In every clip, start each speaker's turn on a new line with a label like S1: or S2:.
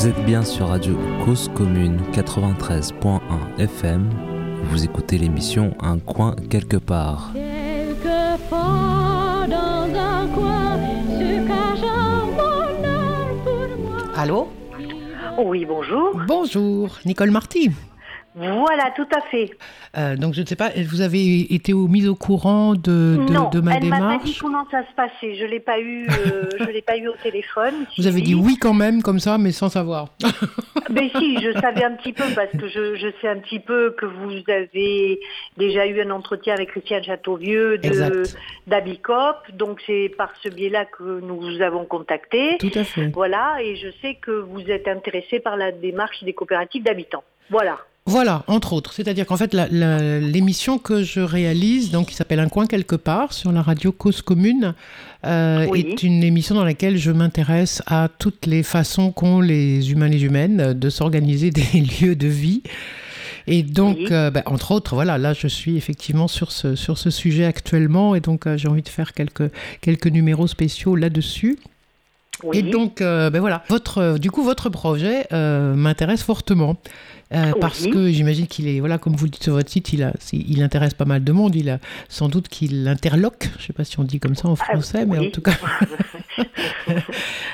S1: Vous êtes bien sur Radio Cause Commune 93.1 FM. Vous écoutez l'émission Un coin quelque part.
S2: Quelque part dans un coin se cache un bonheur pour moi.
S3: Allô?
S4: Oui, bonjour.
S3: Bonjour, Nicole Marty.
S4: Voilà, tout à fait.
S3: Euh, donc je ne sais pas, vous avez été mise au courant de, de,
S4: non,
S3: de ma
S4: elle m'a pas dit
S3: démarche
S4: comment ça se passait. Je l'ai pas eu, euh, je l'ai pas eu au téléphone.
S3: Vous avez dit oui quand même, comme ça, mais sans savoir.
S4: Mais si, je savais un petit peu parce que je, je sais un petit peu que vous avez déjà eu un entretien avec Christiane Châteauvieux d'Abicop. Donc c'est par ce biais-là que nous vous avons contacté.
S3: Tout à fait.
S4: Voilà, et je sais que vous êtes intéressé par la démarche des coopératives d'habitants. Voilà.
S3: Voilà, entre autres. C'est-à-dire qu'en fait, l'émission que je réalise, donc qui s'appelle Un coin quelque part sur la radio Cause Commune, euh,
S4: Oui.
S3: est une émission dans laquelle je m'intéresse à toutes les façons qu'ont les humains, les humaines, de s'organiser des lieux de vie. Et donc,
S4: Oui.
S3: euh, ben, entre autres, voilà, là, je suis effectivement sur ce, sur ce sujet actuellement, et donc euh, j'ai envie de faire quelques, quelques numéros spéciaux là-dessus.
S4: Oui.
S3: Et donc, euh, ben voilà, votre, euh, du coup, votre projet euh, m'intéresse fortement. Euh, Parce que j'imagine qu'il est, voilà, comme vous le dites sur votre site, il, a, il intéresse pas mal de monde. Il a sans doute qu'il interloque. Je ne sais pas si on dit comme ça en français, mais
S4: Ah, oui.
S3: en tout cas.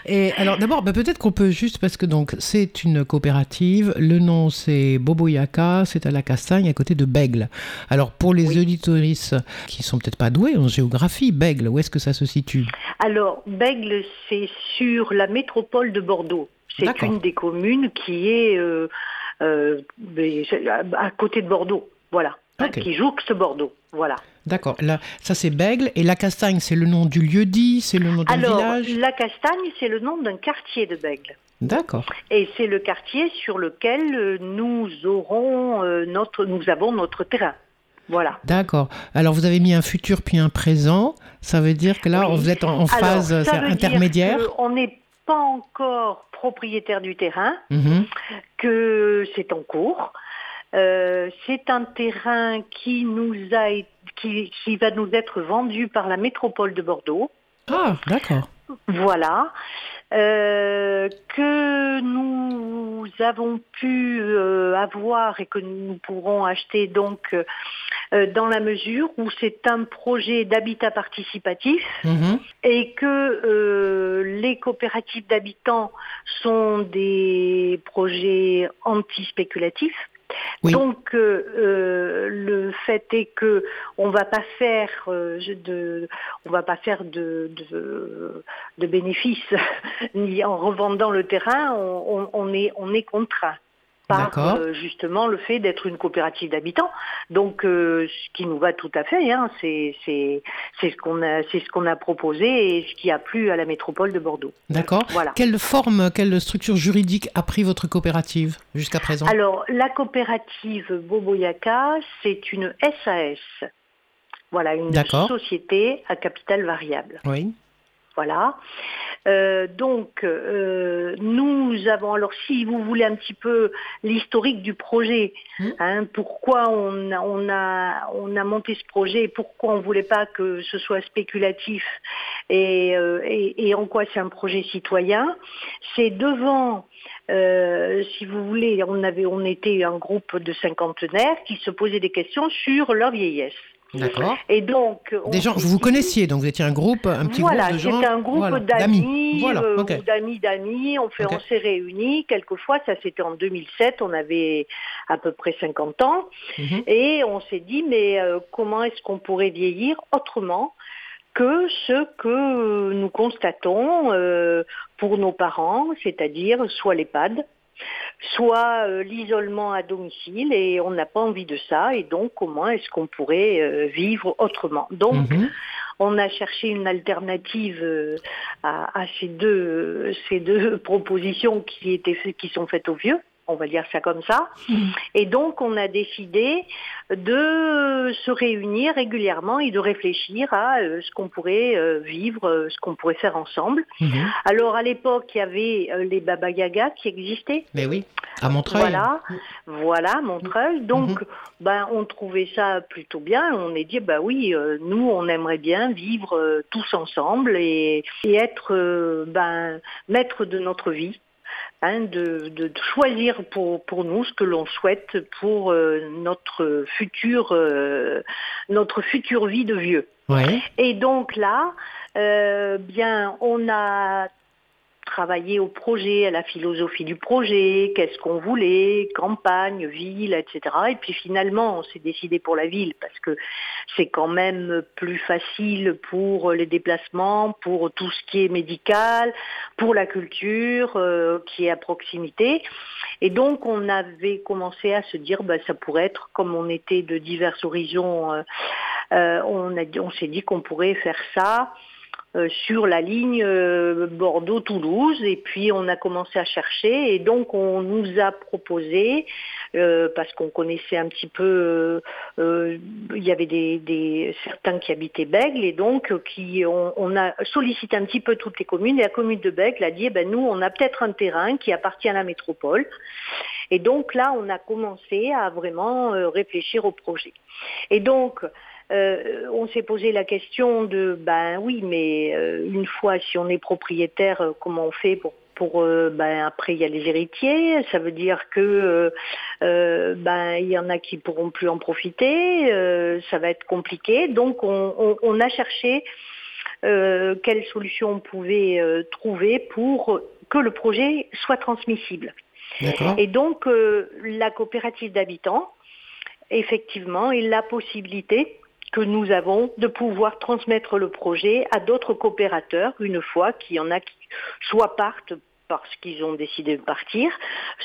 S3: Et alors, d'abord, ben, peut-être qu'on peut juste, parce que donc c'est une coopérative. Le nom c'est Boboyaka, c'est à la Castagne, à côté de Bègle. Alors, pour les
S4: Oui.
S3: auditoristes qui sont peut-être pas doués en géographie, Bègle, où est-ce que ça se situe?
S4: Alors, Bègle, c'est sur la métropole de Bordeaux. C'est une des communes qui est euh, à à côté de Bordeaux. Voilà. Hein,
S3: Ok.
S4: qui jouxte Bordeaux. Voilà.
S3: D'accord. Là, ça c'est Bègle. Et la Castagne, c'est le nom du lieu dit, c'est le nom d'un
S4: Alors,
S3: village?
S4: la Castagne, c'est le nom d'un quartier de Bègle.
S3: D'accord.
S4: Et c'est le quartier sur lequel euh, nous aurons euh, notre, nous avons notre terrain. Voilà.
S3: D'accord. Alors vous avez mis un futur puis un présent. Ça veut dire que là,
S4: Oui.
S3: vous êtes en, en
S4: Alors,
S3: phase euh, intermédiaire.
S4: On pas encore propriétaire du terrain.
S3: Mhm.
S4: que c'est en cours. Euh, c'est un terrain qui nous a qui, qui va nous être vendu par la métropole de Bordeaux.
S3: Ah, d'accord.
S4: Voilà. Euh, que nous avons pu euh, avoir et que nous pourrons acheter donc euh, dans la mesure où c'est un projet d'habitat participatif
S3: Mhm.
S4: et que euh, les coopératives d'habitants sont des projets anti-spéculatifs. Donc euh, euh, le fait est que on va pas faire euh, de on va pas faire de bénéfices ni en revendant le terrain on est on est contraint par euh, justement le fait d'être une coopérative d'habitants. Donc euh, ce qui nous va tout à fait, hein, c'est ce qu'on a c'est ce qu'on a proposé et ce qui a plu à la métropole de Bordeaux.
S3: D'accord.
S4: Voilà.
S3: Quelle forme, quelle structure juridique a pris votre coopérative jusqu'à présent?
S4: Alors, la coopérative Boboyaka, c'est une SAS. Voilà, une société à capital variable.
S3: Oui.
S4: Voilà. Euh, donc, euh, nous avons, alors si vous voulez un petit peu l'historique du projet,
S3: Mhm.
S4: hein, pourquoi on a, on, a, on a monté ce projet, et pourquoi on ne voulait pas que ce soit spéculatif et, euh, et, et en quoi c'est un projet citoyen, c'est devant, euh, si vous voulez, on, avait, on était un groupe de cinquantenaires qui se posaient des questions sur leur vieillesse.
S3: D'accord.
S4: Et donc, on
S3: Des gens, vous vous connaissiez, donc vous étiez un groupe, un petit
S4: voilà,
S3: groupe de gens.
S4: c'était un groupe
S3: voilà,
S4: d'amis,
S3: Voilà,
S4: euh, d'amis d'amis. On, fait,
S3: Ok.
S4: on s'est réunis quelquefois. Ça, c'était en 2007. On avait à peu près 50 ans.
S3: Mhm.
S4: Et on s'est dit, mais euh, comment est-ce qu'on pourrait vieillir autrement que ce que nous constatons euh, pour nos parents, c'est-à-dire soit l'EHPAD, soit euh, l'isolement à domicile, et on n'a pas envie de ça, et donc comment est-ce qu'on pourrait euh, vivre autrement? Donc,
S3: Mhm.
S4: on a cherché une alternative euh, à, à ces deux ces deux propositions qui étaient qui sont faites aux vieux. On va dire ça comme ça.
S3: Mhm.
S4: Et donc, on a décidé de se réunir régulièrement et de réfléchir à euh, ce qu'on pourrait euh, vivre, euh, ce qu'on pourrait faire ensemble.
S3: Mhm.
S4: Alors, à l'époque, il y avait les Baba Yaga qui existaient.
S3: Mais oui, à Montreuil.
S4: Voilà, voilà, Montreuil. Donc,
S3: Mhm.
S4: ben, on trouvait ça plutôt bien. On est dit, bah oui, nous, on aimerait bien vivre tous ensemble et, et être, ben, maître de notre vie. Hein, de, de- de choisir pour, pour nous ce que l'on souhaite pour euh, notre future euh, notre future vie de vieux.
S3: Ouais.
S4: Et donc là, euh, bien, on a travaillé au projet, à la philosophie du projet, qu'est-ce qu'on voulait, campagne, ville, etc. Et puis finalement, on s'est décidé pour la ville parce que c'est quand même plus facile pour les déplacements, pour tout ce qui est médical, pour la culture euh, qui est à proximité. Et donc on avait commencé à se dire, bah, ça pourrait être comme on était de divers horizons. euh, euh, on, on s'est dit qu'on pourrait faire ça sur la ligne euh, Bordeaux-Toulouse et puis on a commencé à chercher et donc on nous a proposé euh, parce qu'on connaissait un petit peu euh, euh, il y avait des, certains qui habitaient Bègle et donc euh, qui on, a sollicité un petit peu toutes les communes et la commune de Bègle a dit eh ben nous on a peut-être un terrain qui appartient à la métropole. Et donc là on a commencé à vraiment euh, réfléchir au projet. Et donc euh, on s'est posé la question de ben oui, mais euh, une fois si on est propriétaire, euh, comment on fait pour pour euh, ben après il y a les héritiers, ça veut dire que euh, euh, ben il y en a qui pourront plus en profiter, ça va être compliqué. Donc on, on- on a cherché euh, quelle solution on pouvait trouver pour que le projet soit transmissible. Et donc, la coopérative d'habitants, effectivement, est la possibilité que nous avons de pouvoir transmettre le projet à d'autres coopérateurs une fois qu'il y en a qui soit partent parce qu'ils ont décidé de partir,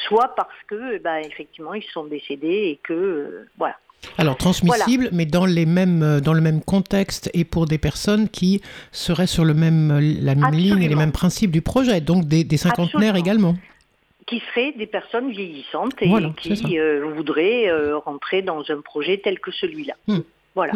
S4: soit parce que, eh ben, effectivement, ils sont décédés et que, euh, voilà.
S3: Alors transmissible, mais dans les mêmes euh, dans le même contexte et pour des personnes qui seraient sur le même la même ligne et les mêmes principes du projet, donc des, des cinquantenaires
S4: Absolument.
S3: également.
S4: qui seraient des personnes vieillissantes et
S3: Voilà,
S4: qui euh, voudraient euh, rentrer dans un projet tel que celui-là.
S3: Hmm.
S4: Voilà.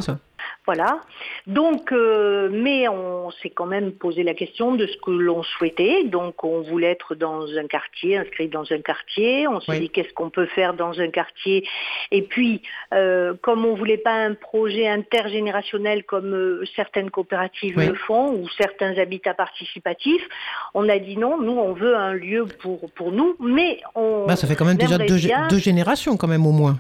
S4: Voilà. Donc, euh, mais on s'est quand même posé la question de ce que l'on souhaitait. Donc, on voulait être dans un quartier, inscrit dans un quartier. On s'est
S3: Oui.
S4: dit qu'est-ce qu'on peut faire dans un quartier? Et puis, euh, comme on voulait pas un projet intergénérationnel comme euh, certaines coopératives
S3: Oui.
S4: le font ou certains habitats participatifs, on a dit non. Nous, on veut un lieu pour pour nous, mais on.
S3: Bah, ça fait quand même déjà deux,
S4: bien-
S3: deux générations quand même au moins.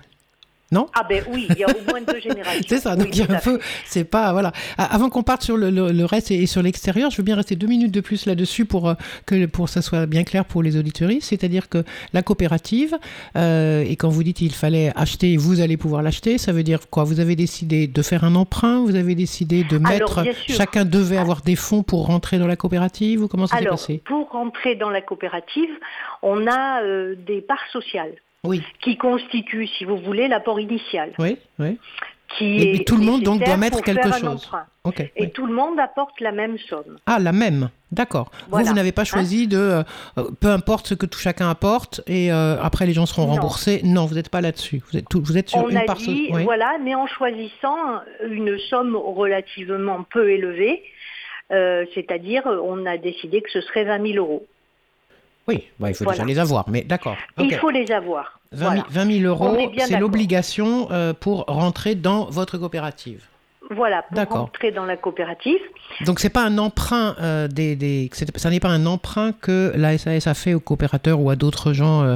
S3: Non
S4: Ah ben oui, il y a au moins deux générations.
S3: C'est ça, donc
S4: Oui,
S3: il y a un peu, c'est pas, voilà. Ah, Avant qu'on parte sur le, le- le reste et, et sur l'extérieur, je veux bien rester deux minutes de plus là-dessus pour euh, que pour ça soit bien clair pour les auditoristes. C'est-à-dire que la coopérative, euh, et quand vous dites il fallait acheter, vous allez pouvoir l'acheter, ça veut dire quoi? Vous avez décidé de faire un emprunt Vous avez décidé de mettre, chacun devait avoir des fonds pour rentrer dans la coopérative ou comment ça s'est
S4: Alors,
S3: passé?
S4: pour rentrer dans la coopérative, on a euh, des parts sociales
S3: Oui,
S4: qui constituent, si vous voulez, l'apport initial.
S3: oui, oui.
S4: Qui
S3: Et-
S4: est
S3: et tout le monde, donc, doit mettre quelque chose.
S4: Et
S3: oui.
S4: tout le monde apporte la même somme.
S3: Ah, la même, d'accord. Vous,
S4: Voilà.
S3: vous n'avez pas
S4: Hein
S3: choisi de, euh, euh, peu importe ce que tout chacun apporte, et euh, après les gens seront
S4: Non.
S3: remboursés. Non, vous n'êtes pas là-dessus. Vous êtes, tout- vous êtes sur
S4: on
S3: une
S4: a
S3: part.
S4: dit,
S3: oui.
S4: voilà, mais en choisissant une somme relativement peu élevée, euh, c'est-à-dire on a décidé que ce serait 20 000 euros.
S3: Oui, bah, il faut
S4: Voilà.
S3: déjà les avoir, mais d'accord.
S4: Il faut les avoir.
S3: 20, 000,
S4: Voilà.
S3: 20 000 euros, c'est l'obligation euh, pour rentrer dans votre coopérative.
S4: Voilà, pour
S3: D'accord.
S4: rentrer dans la coopérative.
S3: Donc c'est pas un emprunt euh, des, des ça n'est pas un emprunt que la SAS a fait aux coopérateurs ou à d'autres gens euh,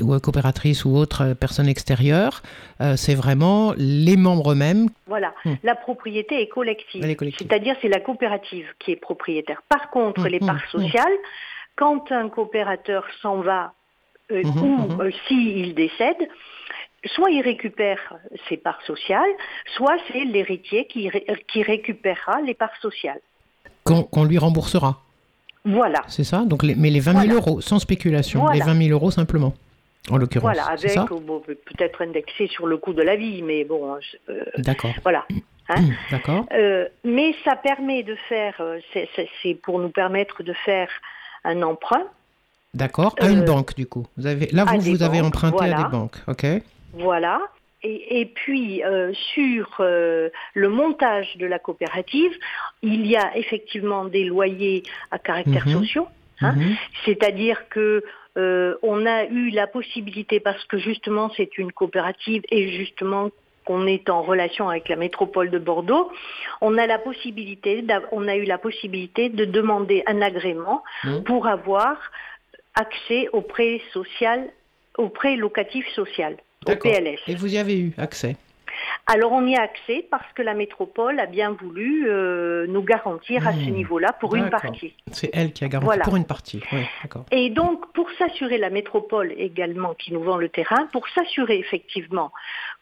S3: ou à coopératrices ou autres personnes extérieures. Euh, c'est vraiment les membres eux-mêmes.
S4: Voilà,
S3: Hmm.
S4: la propriété est collective. C'est-à-dire c'est la coopérative qui est propriétaire. Par contre,
S3: Hmm,
S4: les
S3: hmm,
S4: parts sociales, quand un coopérateur s'en va euh,
S3: Mhm,
S4: ou
S3: mhm.
S4: euh, s'il décède, soit il récupère ses parts sociales, soit c'est l'héritier qui, ré- qui récupérera les parts sociales.
S3: qu'on lui remboursera.
S4: Voilà.
S3: C'est ça? Donc les, mais les 20 000
S4: Voilà.
S3: euros, sans spéculation,
S4: Voilà.
S3: les 20 000 euros simplement, en l'occurrence.
S4: Voilà, avec euh, bon, peut-être indexé sur le coût de la vie, mais bon, euh,
S3: D'accord.
S4: voilà. Hein
S3: Hum, D'accord.
S4: Euh, mais ça permet de faire, c'est pour nous permettre de faire un emprunt.
S3: D'accord. À une
S4: Euh,
S3: banque, du coup. Vous avez, là, vous, vous avez
S4: banques,
S3: emprunté à des banques. OK.
S4: Voilà. Et, et puis euh, sur euh, le montage de la coopérative, il y a effectivement des loyers à caractère sociaux. Hein
S3: Mhm.
S4: C'est-à-dire que euh, on a eu la possibilité, parce que justement c'est une coopérative et justement qu'on est en relation avec la métropole de Bordeaux, on a la possibilité, on a eu la possibilité de demander un agrément
S3: Mhm.
S4: pour avoir accès au prêt social, au prêt locatif social, au. PLS.
S3: Et vous y avez eu accès?
S4: Alors on y a accès parce que la métropole a bien voulu euh, nous garantir à ce
S3: Hmm.
S4: niveau-là pour une partie.
S3: C'est elle qui a garanti
S4: Voilà.
S3: pour une partie. Oui.
S4: Et donc, pour s'assurer, la métropole également qui nous vend le terrain, pour s'assurer effectivement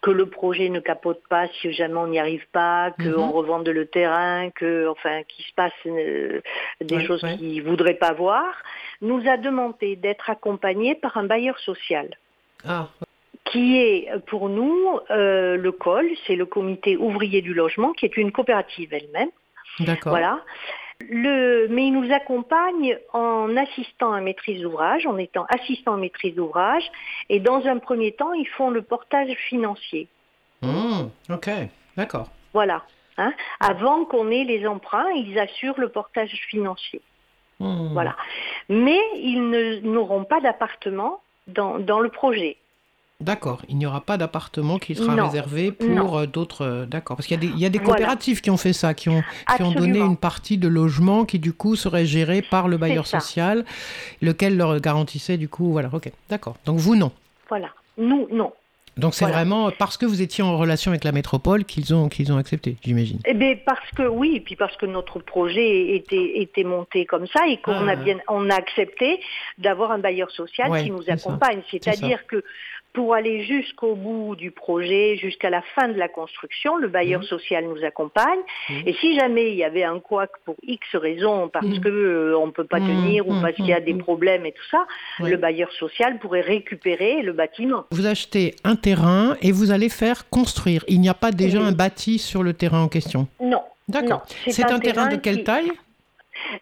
S4: que le projet ne capote pas si jamais on n'y arrive pas, qu'on
S3: Mhm.
S4: revende le terrain, que, enfin, qu'il se passe euh, des choses
S3: ouais.
S4: qu'ils ne voudraient pas voir, nous a demandé d'être accompagnés par un bailleur social
S3: Ah,
S4: qui est pour nous euh, le COL, c'est le comité ouvrier du logement, qui est une coopérative elle-même.
S3: d'accord.
S4: Voilà. Le, mais il nous accompagne en assistant à maîtrise d'ouvrage, en étant assistant à maîtrise d'ouvrage, et dans un premier temps, ils font le portage financier.
S3: Hmm, ok, d'accord.
S4: Voilà. Hein. Avant qu'on ait les emprunts, ils assurent le portage financier.
S3: Hmm.
S4: Voilà. Mais ils n'auront pas d'appartement dans, dans le projet.
S3: D'accord, il n'y aura pas d'appartement qui sera
S4: Non,
S3: réservé pour euh, d'autres. euh, D'accord, parce qu'il y a des, il y a des
S4: Voilà.
S3: coopératives qui ont fait ça, qui ont, qui ont donné une partie de logement qui du coup serait gérée par le bailleur social, lequel leur garantissait du coup. Voilà, ok, d'accord. Donc vous non.
S4: Voilà. Nous, non.
S3: Donc c'est
S4: Voilà.
S3: vraiment parce que vous étiez en relation avec la métropole qu'ils ont qu'ils ont accepté, j'imagine.
S4: Eh bien, parce que oui, et puis parce que notre projet était, était monté comme ça et qu'on
S3: Ah.
S4: a bien, on a accepté d'avoir un bailleur social
S3: Ouais,
S4: qui nous accompagne.
S3: C'est
S4: C'est-à-dire que pour aller jusqu'au bout du projet, jusqu'à la fin de la construction, le bailleur
S3: Mhm.
S4: social nous accompagne.
S3: Mhm.
S4: Et si jamais il y avait un couac pour X raisons, parce
S3: Mhm.
S4: que euh, on peut pas
S3: Mhm,
S4: tenir ou parce qu'il y a des problèmes et tout ça, le bailleur social pourrait récupérer le bâtiment.
S3: Vous achetez un terrain et vous allez faire construire. Il n'y a pas déjà un bâti sur le terrain en question?
S4: Non.
S3: D'accord. C'est un, terrain de quelle
S4: qui-
S3: taille?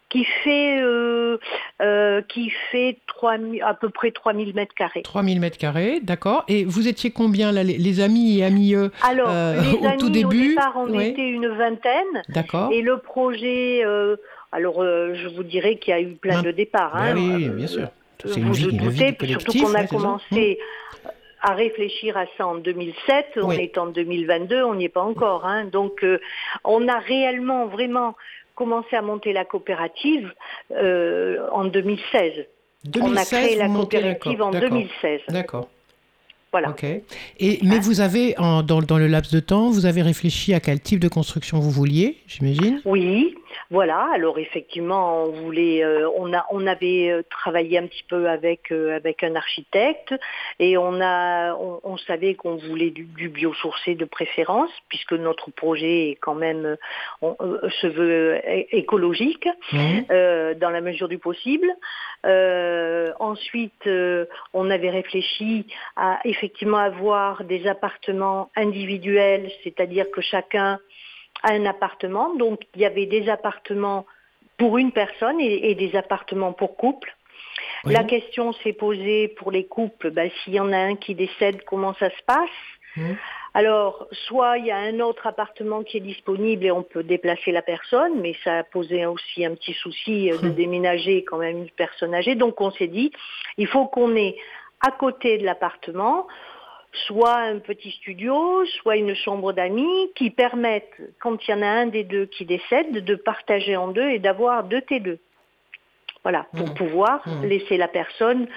S4: Qui fait euh, euh, qui fait 3000 à peu près 3000 mètres carrés.
S3: 3000 mètres carrés, d'accord. Et vous étiez combien là, les, les amis et amis euh,
S4: Alors les
S3: au
S4: amis
S3: tout début,
S4: au départ on
S3: ouais.
S4: était une vingtaine
S3: D'accord.
S4: et le projet euh, alors je vous dirais qu'il y a eu plein
S3: Ben,
S4: de départs.
S3: Ben
S4: hein.
S3: oui,
S4: Euh,
S3: bien sûr. C'est
S4: vous
S3: une vie,
S4: vous
S3: une vie
S4: surtout qu'on a
S3: ouais,
S4: commencé à réfléchir à ça en 2007, on
S3: Oui.
S4: est en 2022, on n'y est pas encore. hein. Donc euh, on a réellement vraiment commencé à monter la coopérative euh, en 2016.
S3: Hum.
S4: on a
S3: 2016,
S4: créé la coopérative en
S3: d'accord.
S4: 2016.
S3: D'accord.
S4: Voilà.
S3: Ok. Et, mais
S4: Hein
S3: vous avez, en- dans, dans le laps de temps, vous avez réfléchi à quel type de construction vous vouliez, j'imagine?
S4: Oui, voilà. Alors effectivement, on voulait, euh, on a, on avait euh, travaillé un petit peu avec euh, avec un architecte et on a, on, on savait qu'on voulait du, du biosourcé de préférence puisque notre projet est quand même, on, se veut écologique euh, dans la mesure du possible. Euh, ensuite, euh, on avait réfléchi à effectivement avoir des appartements individuels, c'est-à-dire que chacun un appartement. Donc, il y avait des appartements pour une personne et, et des appartements pour couple.
S3: Oui.
S4: La question s'est posée pour les couples, ben, s'il y en a un qui décède, comment ça se passe?
S3: Mhm.
S4: alors, soit il y a un autre appartement qui est disponible et on peut déplacer la personne, mais ça a posé aussi un petit souci euh, de
S3: Hmm.
S4: déménager quand même une personne âgée. Donc on s'est dit, il faut qu'on ait à côté de l'appartement soit un petit studio, soit une chambre d'amis qui permettent, quand il y en a un des deux qui décède, de partager en deux et d'avoir deux T2. Voilà, pour
S3: Hmm.
S4: pouvoir
S3: Hmm.
S4: laisser la personne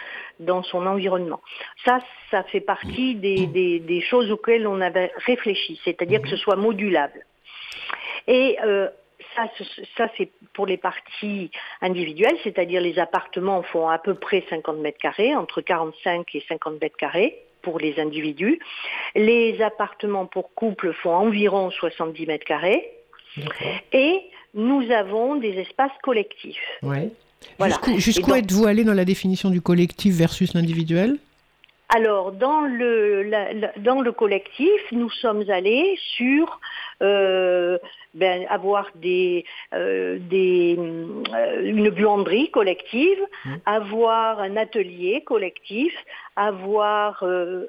S4: dans son environnement. Ça, ça fait partie des, des- des choses auxquelles on avait réfléchi, c'est-à-dire que ce soit modulable. Et euh, ça, ça c'est pour les parties individuelles, c'est-à-dire les appartements font à peu près 50 mètres carrés, entre 45 et 50 mètres carrés pour les individus. Les appartements pour couple font environ 70 mètres carrés. Et nous avons des espaces collectifs.
S3: Ouais.
S4: Voilà.
S3: Jusqu'où jusqu'où
S4: Et donc-
S3: êtes-vous allé dans la définition du collectif versus l'individuel?
S4: Alors, dans le, la- la- dans le collectif, nous sommes allés sur euh, ben, avoir des, euh, des, euh, une buanderie collective,
S3: Mmh.
S4: avoir un atelier collectif, avoir euh,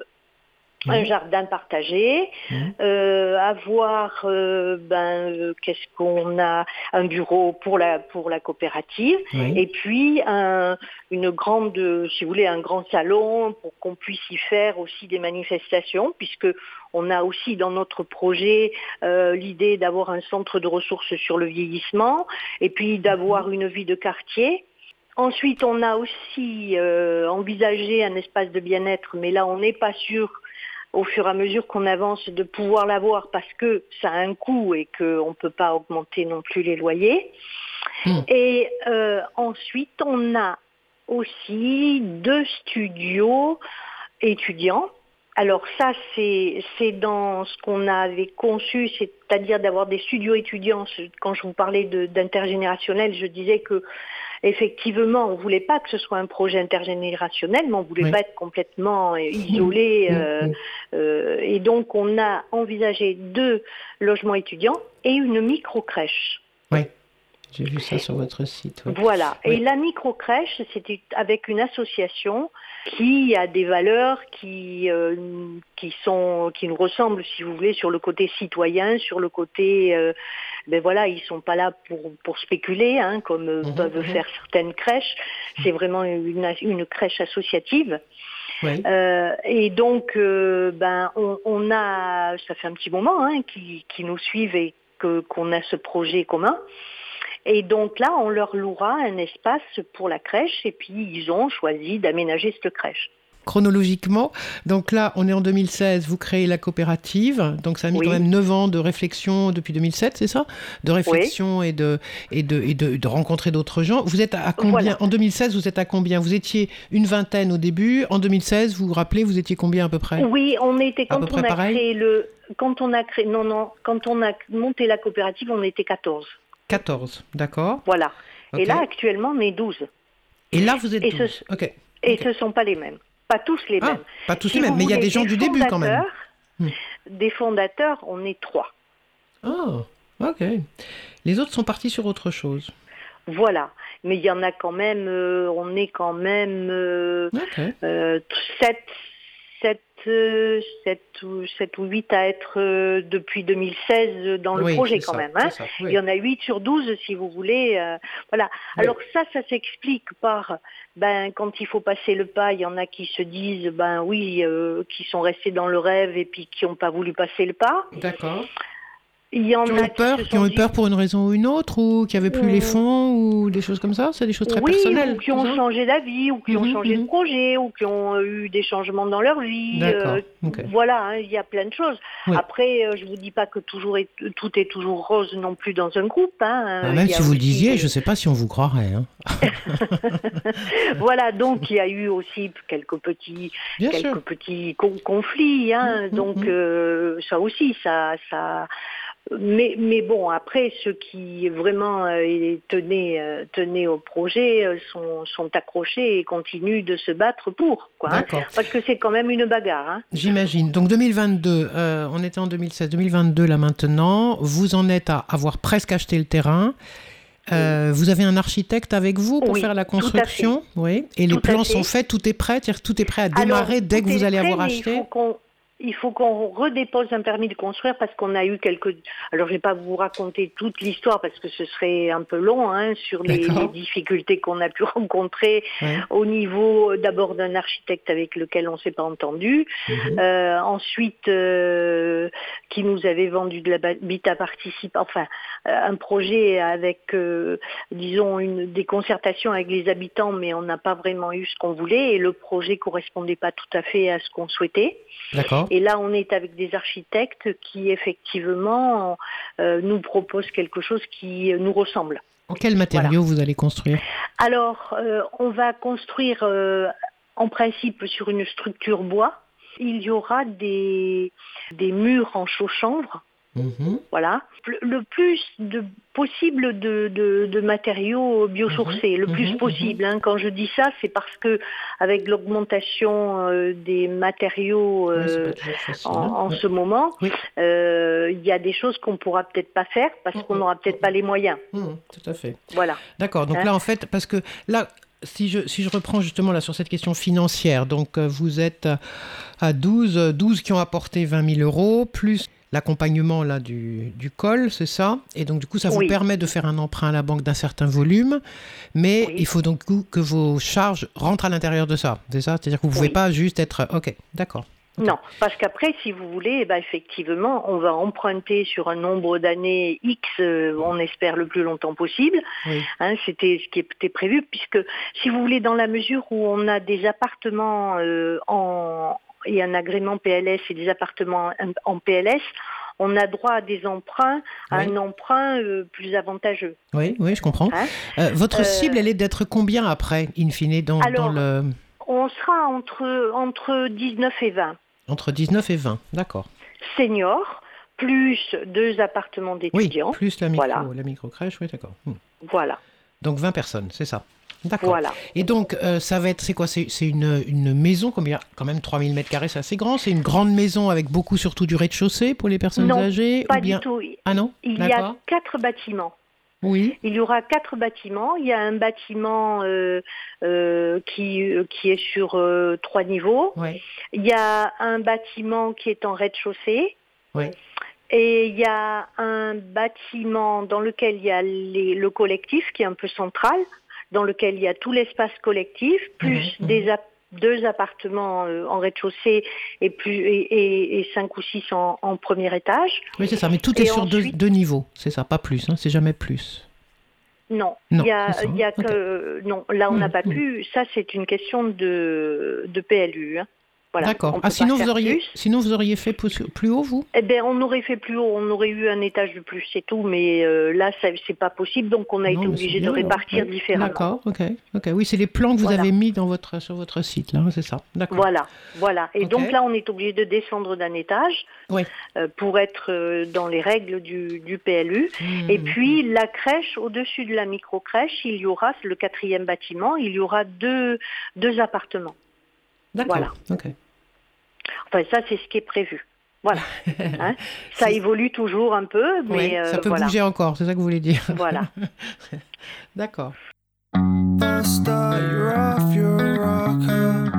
S3: Mmh.
S4: un jardin partagé,
S3: Mmh.
S4: euh, avoir euh, ben, euh, qu'est-ce qu'on a un bureau pour la pour la coopérative et puis un, une grande, si vous voulez, un grand salon pour qu'on puisse y faire aussi des manifestations, puisque on a aussi dans notre projet euh, l'idée d'avoir un centre de ressources sur le vieillissement et puis d'avoir une vie de quartier. Ensuite, on a aussi euh, envisagé un espace de bien-être, mais là, on n'est pas sûr au fur et à mesure qu'on avance de pouvoir l'avoir parce que ça a un coût et qu'on ne peut pas augmenter non plus les loyers.
S3: Hmm.
S4: Et euh, ensuite, on a aussi deux studios étudiants. Alors ça, c'est dans ce qu'on avait conçu, c'est-à-dire d'avoir des studios étudiants. Quand je vous parlais d'intergénérationnel, je disais que effectivement, on voulait pas que ce soit un projet intergénérationnel, mais on voulait
S3: Oui.
S4: pas être complètement euh, isolé. Euh, euh, et donc, on a envisagé deux logements étudiants et une micro-crèche.
S3: J'ai vu ça sur votre site. ouais.
S4: Voilà.
S3: Oui.
S4: Et la micro-crèche, c'était avec une association qui a des valeurs qui, euh, qui, sont, qui nous ressemblent, si vous voulez, sur le côté citoyen, sur le côté... euh, ben voilà, ils sont pas là pour, pour spéculer, hein, comme euh,
S3: Mhm,
S4: peuvent
S3: mhm.
S4: faire certaines crèches. C'est vraiment une, une crèche associative.
S3: Oui.
S4: Euh, et donc, euh, ben, on, on a, ça fait un petit moment hein, qui, qui nous suivent et que qu'on a ce projet commun. Et donc là, on leur louera un espace pour la crèche et puis ils ont choisi d'aménager cette crèche.
S3: Chronologiquement, donc là, on est en 2016, vous créez la coopérative, donc ça a mis
S4: Oui.
S3: quand même 9 ans de réflexion depuis 2007, c'est ça? De réflexion et, de, et, de, et de, de rencontrer d'autres gens. Vous êtes à combien?
S4: Voilà.
S3: En 2016, vous êtes à combien? Vous étiez une vingtaine au début. En 2016, vous vous rappelez, vous étiez combien à peu près?
S4: Oui, on était
S3: À peu
S4: quand on
S3: près
S4: a
S3: pareil?
S4: créé le, quand on a créé, non non, quand on a monté la coopérative, on était 14.
S3: 14, d'accord.
S4: Voilà. Et là, actuellement, on est 12.
S3: Et là, vous êtes
S4: et ce-
S3: 12. Ok.
S4: Et ce sont pas les mêmes. Pas tous les
S3: Ah,
S4: mêmes.
S3: pas tous
S4: Si
S3: les mêmes, mais il y a des gens du début quand même. Hmm.
S4: Des fondateurs, on est trois.
S3: Ah, ok. Les autres sont partis sur autre chose.
S4: Voilà. Mais il y en a quand même, euh, on est quand même euh,
S3: Ok.
S4: euh, sept, sept, euh, sept ou, sept ou 8 à être euh, depuis 2016 dans le
S3: Oui,
S4: projet quand
S3: ça,
S4: même. hein.
S3: c'est ça, oui.
S4: Il y en a 8 sur 12 si vous voulez. euh, voilà.
S3: Oui.
S4: Alors ça, ça s'explique par, ben, quand il faut passer le pas, il y en a qui se disent, ben oui, euh, qui sont restés dans le rêve et puis qui n'ont pas voulu passer le pas.
S3: D'accord.
S4: Il y en
S3: Qui ont
S4: a
S3: eu peur, qui ont eu
S4: dit-
S3: peur pour une raison ou une autre, ou qui avaient plus les
S4: Euh,
S3: fonds, ou des choses comme ça? C'est des choses très
S4: oui,
S3: personnelles.
S4: ou qui ont changé d'avis, ou qui ont
S3: Mhm,
S4: changé
S3: mhm.
S4: de projet, ou qui ont eu des changements dans leur vie. Euh. Voilà, hein, il y a plein de choses.
S3: Oui.
S4: Après, euh, je vous dis pas que toujours est- tout est toujours rose non plus dans un groupe. hein.
S3: Ah, même si vous le disiez, je ne sais pas si on vous croirait. hein.
S4: Voilà, donc il y a eu aussi quelques petits,
S3: Bien
S4: quelques
S3: sûr.
S4: petits con- conflits.
S3: Mhm,
S4: donc
S3: mhm.
S4: euh, ça aussi, ça, ça. Mais, mais bon, après, ceux qui vraiment euh, tenaient, euh, tenaient au projet euh, sont, sont accrochés et continuent de se battre pour. Quoi, hein. Parce que c'est quand même une bagarre. Hein.
S3: J'imagine. Donc 2022, euh, on était en 2016, 2022 là maintenant. Vous en êtes à avoir presque acheté le terrain. Euh, vous avez un architecte avec vous pour
S4: Oui,
S3: faire la construction, oui. Et les
S4: Tout
S3: plans
S4: fait.
S3: sont faits, tout est prêt, tout est prêt à
S4: Alors,
S3: démarrer dès que vous allez
S4: prêt,
S3: avoir acheté.
S4: Il faut qu'on il faut qu'on redépose un permis de construire parce qu'on a eu quelques. Alors je vais pas vous raconter toute l'histoire parce que ce serait un peu long hein, sur les, difficultés qu'on a pu rencontrer
S3: Ouais.
S4: au niveau d'abord d'un architecte avec lequel on s'est pas entendu,
S3: Mhm.
S4: euh, ensuite euh, qui nous avait vendu de l'habitat participant, enfin euh, un projet avec euh, disons une des concertations avec les habitants, mais on n'a pas vraiment eu ce qu'on voulait et le projet correspondait pas tout à fait à ce qu'on souhaitait.
S3: D'accord.
S4: Et là, on est avec des architectes qui effectivement euh, nous proposent quelque chose qui nous ressemble.
S3: En quel matériau vous allez construire
S4: Alors, euh, on va construire euh, en principe sur une structure bois. Il y aura des, des murs en chaux-chanvre,
S3: Mhm.
S4: voilà. Le- plus de possible de, de- de matériaux biosourcés, le plus
S3: mhm,
S4: possible. hein. Quand je dis ça, c'est parce que avec l'augmentation euh, des matériaux euh, en,
S3: hein.
S4: en ce moment,
S3: Oui.
S4: euh, il y a des choses qu'on pourra peut-être pas faire parce
S3: Mhm,
S4: qu'on n'aura peut-être pas les moyens.
S3: Mhm, tout à fait.
S4: Voilà.
S3: D'accord. Donc
S4: Hein
S3: là, en fait, parce que là, si je, si je reprends justement là sur cette question financière, donc vous êtes à 12, euh, 12 qui ont apporté 20 000 euros, plus l'accompagnement là du, du col, c'est ça? Et donc du coup, ça vous
S4: Oui.
S3: permet de faire un emprunt à la banque d'un certain volume, mais
S4: Oui.
S3: il faut donc que vos charges rentrent à l'intérieur de ça, c'est ça? C'est-à-dire que vous ne pouvez
S4: Oui.
S3: pas juste être... Ok, d'accord.
S4: Non, parce qu'après, si vous voulez, eh ben, effectivement, on va emprunter sur un nombre d'années X, euh, on espère le plus longtemps possible.
S3: Oui.
S4: Hein, C'était ce qui était prévu, puisque si vous voulez, dans la mesure où on a des appartements euh, en et un agrément PLS et des appartements en PLS, on a droit à des emprunts, à
S3: Oui.
S4: un emprunt euh, plus avantageux.
S3: Oui, oui, je comprends.
S4: Hein
S3: Euh, votre
S4: Euh,
S3: cible, elle est d'être combien après, in fine, dans,
S4: Alors,
S3: dans le...
S4: On sera entre, entre 19 et 20
S3: Entre 19 et 20, d'accord.
S4: seniors, plus deux appartements
S3: Oui,
S4: d'étudiants.
S3: plus la micro,
S4: Voilà.
S3: la micro-crèche, oui, d'accord. Hmm.
S4: Voilà,
S3: Donc 20 personnes, c'est ça. D'accord.
S4: voilà.
S3: Et donc, euh, ça va être, c'est quoi? C'est une, une maison, combien? Quand même 3000 mètres carrés, c'est assez grand. C'est une grande maison avec beaucoup, surtout du rez-de-chaussée pour les personnes
S4: Non,
S3: âgées
S4: Pas
S3: ou bien...
S4: du tout.
S3: Ah non?
S4: Il y a quatre bâtiments.
S3: Oui.
S4: Il y aura quatre bâtiments. Il y a un bâtiment euh, euh, qui, qui est sur trois niveaux.
S3: Ouais.
S4: Il y a un bâtiment qui est en rez-de-chaussée.
S3: Oui.
S4: Et il y a un bâtiment dans lequel il y a les- le collectif qui est un peu central, dans lequel il y a tout l'espace collectif, plus
S3: Mhm,
S4: des ap- deux appartements euh, en rez-de-chaussée et, plus, et, et- et cinq ou six en, en premier étage.
S3: Oui, c'est ça. Mais tout
S4: Et
S3: est sur deux,
S4: ensuite-
S3: deux niveaux. C'est ça, pas plus. Hein, c'est jamais plus.
S4: Non,
S3: Non,
S4: il y a,
S3: ça,
S4: y a que non. Là, on n'a
S3: Mhm,
S4: pas
S3: mhm.
S4: pu. Ça, c'est une question de, de PLU. hein. Voilà.
S3: D'accord. Ah, sinon vous auriez,
S4: plus.
S3: sinon vous auriez fait plus, plus haut, vous?
S4: Eh ben, on aurait fait plus haut, on aurait eu un étage de plus, c'est tout. Mais euh, là, ça, c'est pas possible, donc on a
S3: Non,
S4: été obligé de
S3: bien, alors.
S4: répartir différemment.
S3: D'accord. Ok. Ok. Oui, c'est les plans que vous
S4: Voilà.
S3: avez mis dans votre sur votre site là. C'est ça. D'accord.
S4: Voilà, voilà. Et donc là, on est obligé de descendre d'un étage
S3: Oui.
S4: euh, pour être euh, dans les règles du, du PLU.
S3: Hmm.
S4: Et puis la crèche, au-dessus de la micro-crèche, il y aura, c'est le quatrième bâtiment, il y aura deux, deux appartements.
S3: D'accord.
S4: voilà.
S3: Ok.
S4: Enfin, ça, c'est ce qui est prévu. Voilà. Hein ça évolue toujours un peu, mais
S3: Ouais,
S4: euh,
S3: ça peut
S4: voilà.
S3: bouger encore. C'est ça que vous voulez dire.
S4: Voilà.
S3: D'accord.
S5: False start, you're off your rocker.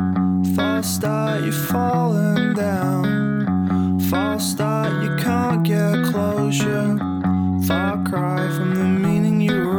S5: False start, you've fallen down. False start, you can't get closure. Far cry from the meaning you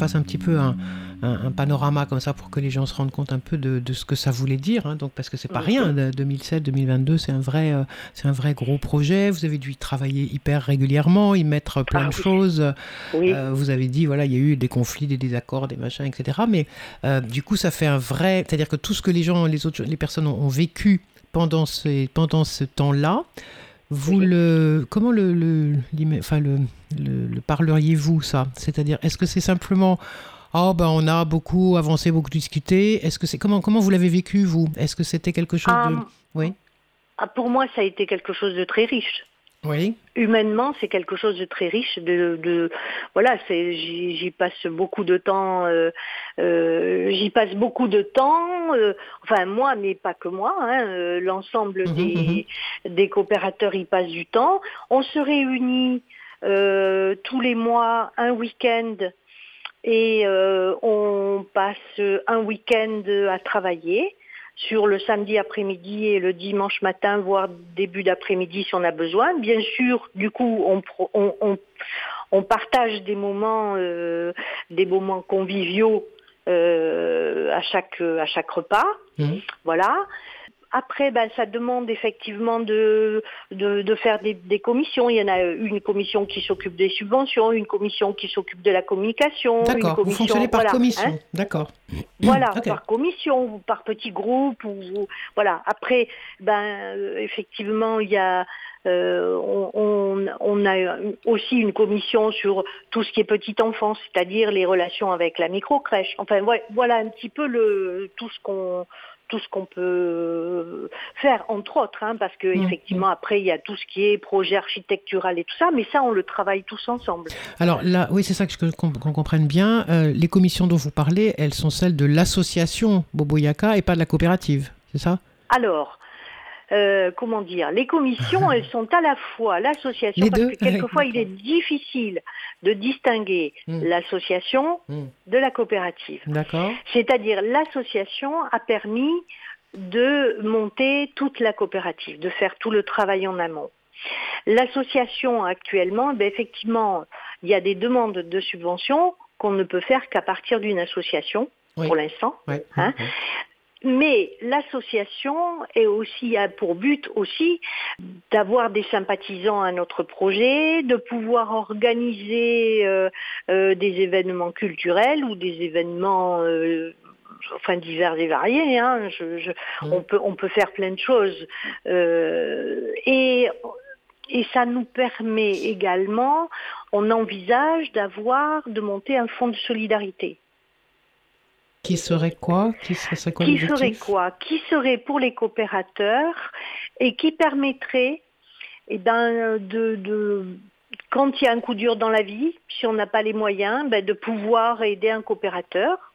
S3: fasse un petit peu un, un- un panorama comme ça pour que les gens se rendent compte un peu de, de ce que ça voulait dire. hein. Donc, parce que c'est pas rien. 2007-2022, c'est un vrai, euh, c'est un vrai gros projet. Vous avez dû y travailler hyper régulièrement, y mettre plein
S4: Ah
S3: de
S4: oui.
S3: choses.
S4: Oui.
S3: Euh, vous avez dit, voilà, il y a eu des conflits, des désaccords, des machins, etc. Mais euh, du coup, ça fait un vrai. C'est-à-dire que tout ce que les gens, les autres, les personnes ont, ont vécu pendant, ces, pendant ce temps-là, vous
S4: Oui.
S3: le. Comment le, le, l'ima- enfin, le, le, le parleriez-vous, ça? C'est-à-dire, est-ce que c'est simplement. Oh, ben, on a beaucoup avancé, beaucoup discuté. Est-ce que c'est. Comment, comment vous l'avez vécu, vous? Est-ce que c'était quelque chose
S4: Ah,
S3: de. Oui.
S4: ah, pour moi, ça a été quelque chose de très riche.
S3: Oui.
S4: humainement, c'est quelque chose de très riche. De, de voilà, c'est j'y passe beaucoup de temps. euh, euh, j'y passe beaucoup de temps. euh, enfin moi, mais pas que moi. hein, euh, L'ensemble
S3: Mhm,
S4: des, des coopérateurs y passent du temps. On se réunit euh, tous les mois un week-end et euh, on passe un week-end à travailler sur le samedi après-midi et le dimanche matin, voire début d'après-midi si on a besoin. Bien sûr, du coup, on, pro- on, on- on partage des moments, euh, des moments conviviaux euh, à, chaque, à chaque repas.
S3: Mhm.
S4: Voilà. Après, ben, ça demande effectivement de, de, de faire des, des commissions. Il y en a une commission qui s'occupe des subventions, une commission qui s'occupe de la communication. une
S3: D'accord. Vous
S4: commission-
S3: fonctionnez par
S4: voilà,
S3: commission.
S4: hein.
S3: D'accord.
S4: Voilà, par commission ou par petits groupes ou voilà. Après, ben euh, effectivement, il y a euh, on, on- on a aussi une commission sur tout ce qui est petite enfance, c'est-à-dire les relations avec la micro crèche. Enfin ouais, voilà un petit peu le tout ce qu'on tout ce qu'on peut faire entre autres, hein, parce que
S3: Mhm.
S4: effectivement après il y a tout ce qui est projet architectural et tout ça, mais ça on le travaille tous ensemble.
S3: Alors là, oui, c'est ça que qu'on comprenne bien. Euh, les commissions dont vous parlez, elles sont celles de l'association Boboyaka et pas de la coopérative, c'est ça?
S4: Alors, euh, comment dire, les commissions, elles sont à la fois l'association, parce
S3: deux
S4: que quelquefois il est difficile de distinguer
S3: Mm.
S4: l'association
S3: Mm.
S4: de la coopérative.
S3: D'accord.
S4: C'est-à-dire l'association a permis de monter toute la coopérative, de faire tout le travail en amont. L'association actuellement, ben, effectivement, il y a des demandes de subventions qu'on ne peut faire qu'à partir d'une association
S3: Oui.
S4: pour l'instant.
S3: Ouais.
S4: Hein. Mais l'association est aussi a pour but aussi d'avoir des sympathisants à notre projet, de pouvoir organiser euh, euh, des événements culturels ou des événements euh, enfin divers et variés. hein. Je- je-
S3: Mm.
S4: on peut on peut faire plein de choses et et ça nous permet également, on envisage d'avoir, de monter un fonds de solidarité.
S3: Qui serait quoi? Qui serait, quoi
S4: Qui serait quoi? Qui serait pour les coopérateurs et qui permettrait eh ben, de, de- quand il y a un coup dur dans la vie, si on n'a pas les moyens, ben, de pouvoir aider un coopérateur.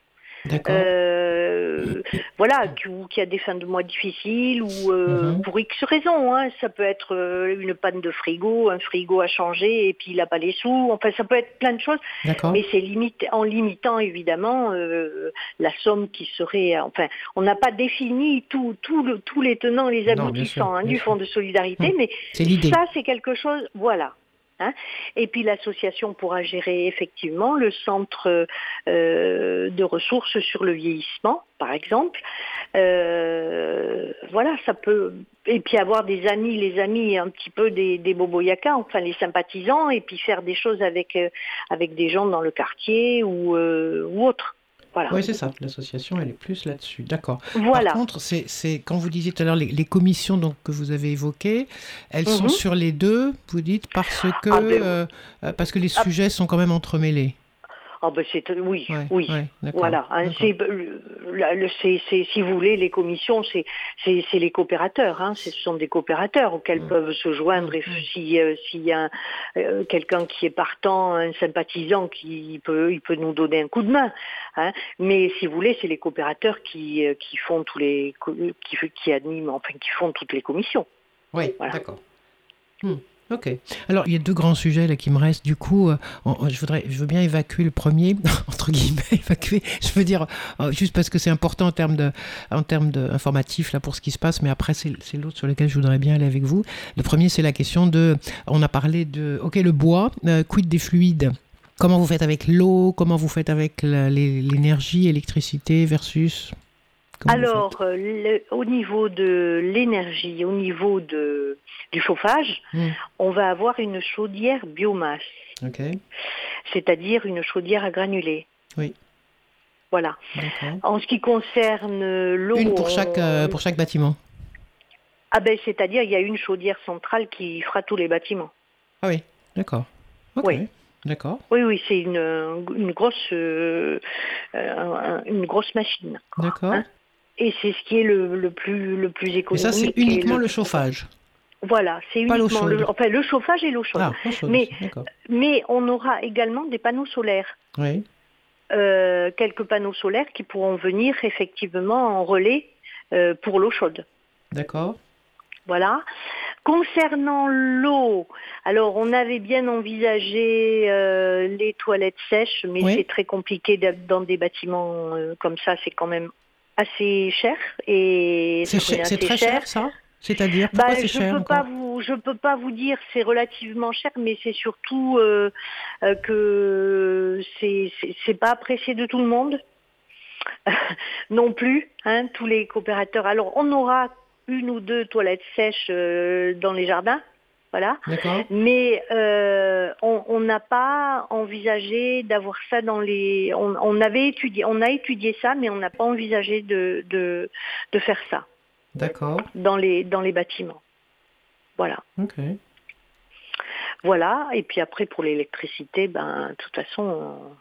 S4: Euh, voilà, ou qui a des fins de mois difficiles ou euh,
S3: Mhm.
S4: pour X raisons. hein. Ça peut être euh, une panne de frigo, un frigo à changer et puis il n'a pas les sous. Enfin, ça peut être plein de choses.
S3: D'accord.
S4: Mais c'est limité, en limitant évidemment euh, la somme qui serait. Enfin, on n'a pas défini tout, tout le- tous les tenants, les
S3: Non,
S4: aboutissants
S3: sûr,
S4: hein, du
S3: sûr.
S4: fonds de solidarité,
S3: Hum,
S4: mais ça c'est quelque chose. Voilà. Hein. Et puis l'association pourra gérer effectivement le centre euh, de ressources sur le vieillissement, par exemple. Euh, voilà, ça peut. Et puis avoir des amis, les amis un petit peu des, des boboyaka, enfin les sympathisants, et puis faire des choses avec euh, avec des gens dans le quartier ou ou autre. Voilà.
S3: Oui, c'est ça. L'association, elle est plus là-dessus. D'accord.
S4: Voilà.
S3: Par contre, c'est, c'est quand vous disiez tout à l'heure les, les commissions donc, que vous avez évoquées, elles sont
S4: Mhm.
S3: sur les deux, vous dites, parce que,
S4: Ah, ben,
S3: euh, euh, parce que les
S4: Ah.
S3: sujets sont quand même entremêlés.
S4: Ah ben c'est oui,
S3: Ouais,
S4: oui.
S3: ouais,
S4: Voilà, hein, c'est, si vous voulez, les commissions, c'est, c'est, les coopérateurs. Hein, ce sont des coopérateurs auxquels peuvent se joindre. Et si, euh, s'il y a euh, quelqu'un qui est partant, un sympathisant, qui peut, il peut nous donner un coup de main. Hein. Mais si vous voulez, c'est les coopérateurs qui, euh, qui font tous les, qui, qui animent, enfin, qui font toutes les commissions.
S3: Oui,
S4: Voilà.
S3: d'accord. Hmm, Ok. Alors, il y a deux grands sujets là qui me restent. Du coup, euh, je voudrais, je veux bien évacuer le premier, entre guillemets, évacuer. Je veux dire, euh, juste parce que c'est important en termes de, pour ce qui se passe. Mais après, c'est l'autre sur lequel je voudrais bien aller avec vous. Le premier, c'est la question de, on a parlé de, ok, le bois, euh, quid des fluides? Comment vous faites avec l'eau? Comment vous faites avec l'énergie, électricité versus Comment
S4: Alors, euh, le- au niveau de l'énergie, au niveau de, du chauffage,
S3: Hmm.
S4: on va avoir une chaudière biomasse, c'est-à-dire une chaudière à granulés.
S3: Oui.
S4: Voilà. En ce qui concerne l'eau,
S3: Une pour chaque, euh, pour chaque bâtiment.
S4: ah ben, c'est-à-dire il y a une chaudière centrale qui fera tous les bâtiments.
S3: Ah oui, d'accord.
S4: Oui.
S3: D'accord,
S4: Oui, oui, c'est une, une grosse, euh, un- une grosse machine.
S3: d'accord.
S4: hein. Et c'est ce qui est le, le plus, le plus économique.
S3: ça, c'est uniquement le chauffage.
S4: Voilà, c'est uniquement le, enfin, le chauffage et l'eau chaude.
S3: Ah,
S4: Mais-. Mais on aura également des panneaux solaires.
S3: Oui,
S4: Euh, quelques panneaux solaires qui pourront venir effectivement en relais euh, pour l'eau chaude.
S3: d'accord.
S4: Voilà. Concernant l'eau, alors on avait bien envisagé euh, les toilettes sèches, mais
S3: Oui.
S4: c'est très compliqué dans des bâtiments euh, comme ça, c'est quand même assez cher et
S3: C'est cher- très cher, ça? C'est-à-dire,
S4: Bah,
S3: c'est
S4: je
S3: cher
S4: peux pas vous, je peux pas vous dire c'est relativement cher, mais c'est surtout euh, euh, que c'est pas apprécié de tout le monde. Non plus, hein, tous les coopérateurs. Alors on aura une ou deux toilettes sèches euh, dans les jardins, voilà. Mais euh, on on n'a pas envisagé d'avoir ça dans les. On, on avait étudié, on a étudié ça, mais on n'a pas envisagé de, de de faire ça
S3: D'accord.
S4: dans les dans les bâtiments. Voilà.
S3: Ok.
S4: Voilà. Et puis après pour l'électricité, ben de toute façon on,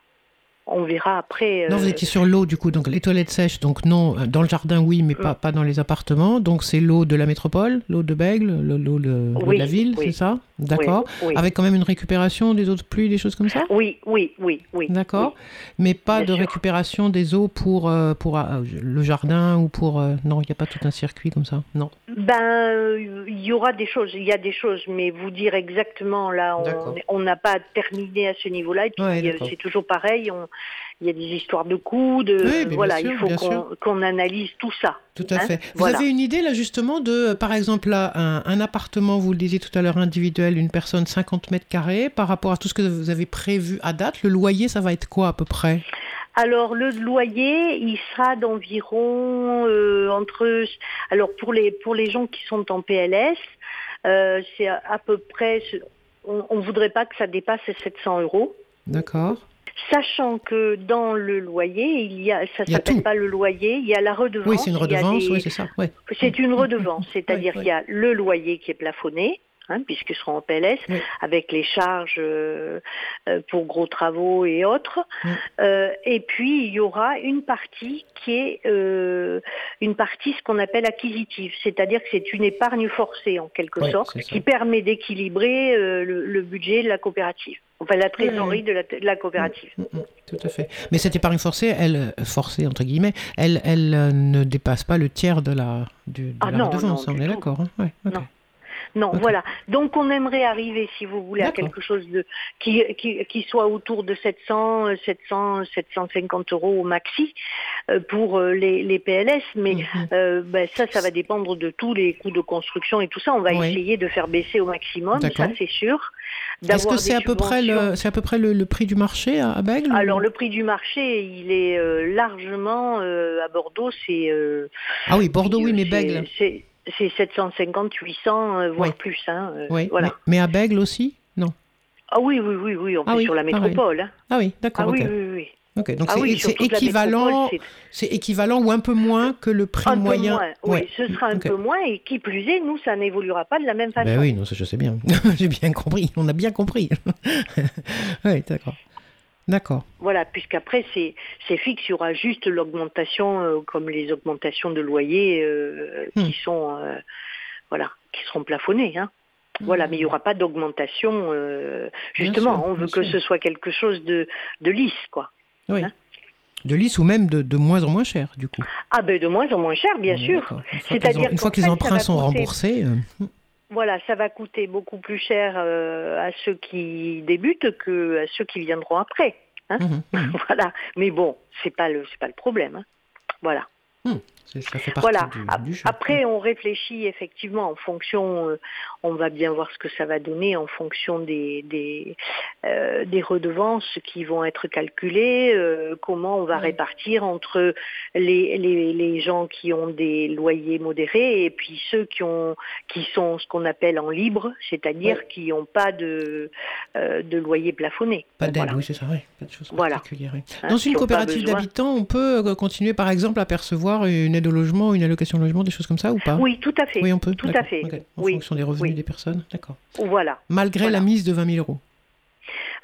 S4: on verra après.
S3: Non, vous
S4: euh,
S3: étiez sur l'eau, du coup, donc les toilettes sèches, donc non, euh, dans le jardin, oui, mais
S4: Mm.
S3: pas, pas dans les appartements. Donc c'est l'eau de la métropole, l'eau de Bègle, l'eau de, la ville,
S4: oui.
S3: c'est ça D'accord.
S4: Oui.
S3: Avec quand même une récupération des eaux de pluie, des choses comme ça
S4: Oui, oui, oui, oui.
S3: D'accord. Mais pas
S4: Bien
S3: de
S4: sûr.
S3: récupération des eaux pour, euh, pour euh, le jardin ou pour... non, il n'y a pas tout un circuit comme ça. Non.
S4: Ben, il y aura des choses, il y a des choses, mais vous dire exactement là, on n'a pas terminé à ce niveau-là. Et puis
S3: Ouais,
S4: c'est toujours pareil. on- Il y a des histoires de coûts, de
S3: Oui, mais bien
S4: voilà,
S3: sûr,
S4: il faut
S3: bien
S4: qu'on analyse tout ça.
S3: Tout à
S4: Hein,
S3: fait. Vous
S4: voilà.
S3: avez une idée là justement de, euh, par exemple, là, un, un appartement, vous le disiez tout à l'heure, individuel, une personne 50 mètres carrés, par rapport à tout ce que vous avez prévu à date, le loyer, ça va être quoi à peu près?
S4: Alors le loyer, il sera d'environ euh, entre alors pour les pour les gens qui sont en PLS, euh, c'est à, à peu près on, on voudrait pas que ça dépasse les 700 euros.
S3: D'accord.
S4: Sachant que dans le loyer, il y a ça s'appelle pas le loyer, il y a la redevance.
S3: Oui, c'est une redevance,
S4: des-
S3: oui, c'est ça. Ouais.
S4: c'est une redevance, c'est-à-dire qu'il y a le loyer qui est plafonné, hein, puisqu'ils seront en PLS,
S3: Oui.
S4: avec les charges euh, euh, pour gros travaux et autres.
S3: Mm.
S4: Euh, et puis il y aura une partie qui est euh, une partie ce qu'on appelle acquisitive, c'est-à-dire que c'est une épargne forcée en quelque
S3: Oui,
S4: sorte, qui permet d'équilibrer le, le budget de la coopérative, enfin la trésorerie de, la, de la coopérative.
S3: Mm, mm, tout à fait. Mais cette épargne forcée, elle, forcée entre guillemets, elle, elle ne dépasse pas le tiers de la, du, de
S4: Ah
S3: la
S4: non,
S3: redevance,
S4: non,
S3: on est d'accord. hein Ouais.
S4: Non. Voilà. Donc on aimerait arriver, si vous voulez, à quelque chose de qui, qui, qui soit autour de 700, euh, 700, 750 euros au maxi euh, pour euh, les, les PLS. Mais
S3: Mhm.
S4: euh, ben, ça, ça va dépendre de tous les coûts de construction et tout ça. On va
S3: Oui.
S4: essayer de faire baisser au maximum, ça c'est sûr.
S3: Est-ce que c'est à peu près le, c'est à peu près le, le prix du marché à, Bègle ou-
S4: Alors le prix du marché, il est euh, largement euh, à Bordeaux, c'est euh,
S3: Ah oui, Bordeaux, oui, mais Bègle.
S4: C'est c'est 750, 800, euh, voire
S3: Oui.
S4: plus. Hein, euh,
S3: Oui,
S4: voilà.
S3: mais, mais à Bègle aussi Non?
S4: Ah oui, oui, oui, oui, on
S3: Ah
S4: est
S3: oui,
S4: sur la métropole. hein.
S3: Ah oui,
S4: Ah
S3: d'accord.
S4: oui,
S3: ok.
S4: oui, oui.
S3: Ok, donc
S4: Ah
S3: c'est
S4: oui,
S3: c'est équivalent,
S4: c'est
S3: équivalent ou un peu moins que le prix
S4: un
S3: moyen.
S4: peu moins. Oui,
S3: Ouais.
S4: ce sera un peu moins et qui plus est, nous, ça n'évoluera pas de la même façon.
S3: Ben oui, non, ça je sais bien. J'ai bien compris. On a bien compris. oui, d'accord. D'accord.
S4: Voilà, puisqu'après, c'est c'est fixe, il y aura juste l'augmentation, euh, comme les augmentations de loyer euh,
S3: Hmm.
S4: qui sont, euh, voilà, qui seront plafonnées. Hein. Voilà, mais il n'y aura pas d'augmentation. justement,
S3: sûr,
S4: on veut que
S3: sûr.
S4: ce soit quelque chose de, de lisse, quoi.
S3: Oui.
S4: Hein
S3: De lisse ou même de, de moins en moins cher, du coup.
S4: Ah ben de moins en moins cher, bien sûr.
S3: D'accord. Une fois
S4: C'est-à-dire
S3: Une fois que les emprunts sont remboursés.
S4: Voilà, ça va coûter beaucoup plus cher euh, à ceux qui débutent que à ceux qui viendront après. Hein
S3: mhm.
S4: voilà. Mais bon, c'est pas le c'est pas le problème. hein. Voilà.
S3: C'est- Ça fait partie
S4: Voilà.
S3: du.
S4: Après, on réfléchit effectivement en fonction, euh, on va bien voir ce que ça va donner en fonction des, des, euh, des redevances qui vont être calculées, euh, comment on va répartir entre les, les, les gens qui ont des loyers modérés et puis ceux qui, ont, qui sont ce qu'on appelle en libre, c'est-à-dire qui n'ont pas de, euh, de loyer plafonné.
S3: Pas d'aide,
S4: Voilà.
S3: oui, c'est ça, ouais. Pas de choses
S4: Voilà.
S3: particulières. oui.
S4: Hein,
S3: Dans une coopérative d'habitants, on peut continuer, par exemple, à percevoir une aide au logement, une allocation logement, des choses comme ça ou pas
S4: Oui, tout à fait.
S3: Oui, on peut.
S4: Tout à fait.
S3: En
S4: Oui,
S3: fonction des revenus
S4: oui.
S3: des personnes, d'accord.
S4: Voilà,
S3: Malgré
S4: Voilà.
S3: la mise de 20 000 euros.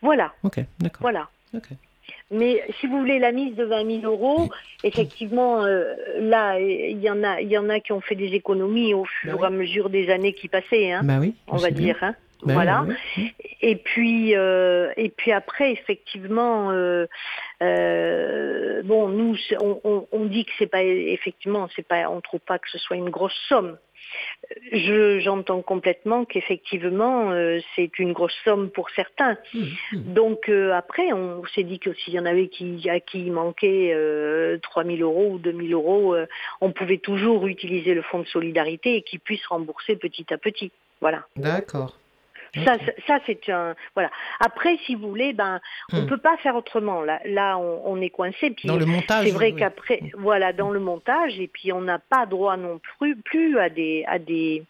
S4: voilà,
S3: Ok, d'accord.
S4: voilà.
S3: Ok.
S4: Mais si vous voulez la mise de 20 000 euros, effectivement, euh, là, il y en a, il y en a qui ont fait des économies au fur
S3: Bah
S4: et à mesure des années qui passaient, hein,
S3: Bah oui.
S4: on va dire. Hein.
S3: Oui,
S4: voilà.
S3: oui.
S4: Et puis, euh, et puis après, effectivement, euh, euh, bon, nous, on, on- on dit que c'est pas, effectivement, c'est pas, on trouve pas que ce soit une grosse somme. Je, j'entends complètement qu'effectivement, euh, c'est une grosse somme pour certains.
S3: Hum, hum.
S4: Donc euh, après, on s'est dit que s'il y en avait qui, à qui il manquait euh, 3 000 euros ou 2 000 euros, euh, on pouvait toujours utiliser le fonds de solidarité et qu'ils puissent rembourser petit à petit. Voilà.
S3: D'accord.
S4: Ça, ça, ça, c'est un voilà. Après, si vous voulez, ben, on
S3: Hmm.
S4: peut pas faire autrement. Là, là, on, on est coincé. Puis
S3: Dans le montage.
S4: c'est vrai
S3: oui.
S4: qu'après, voilà, dans le montage, et puis on n'a pas droit non plus, plus à des, à des,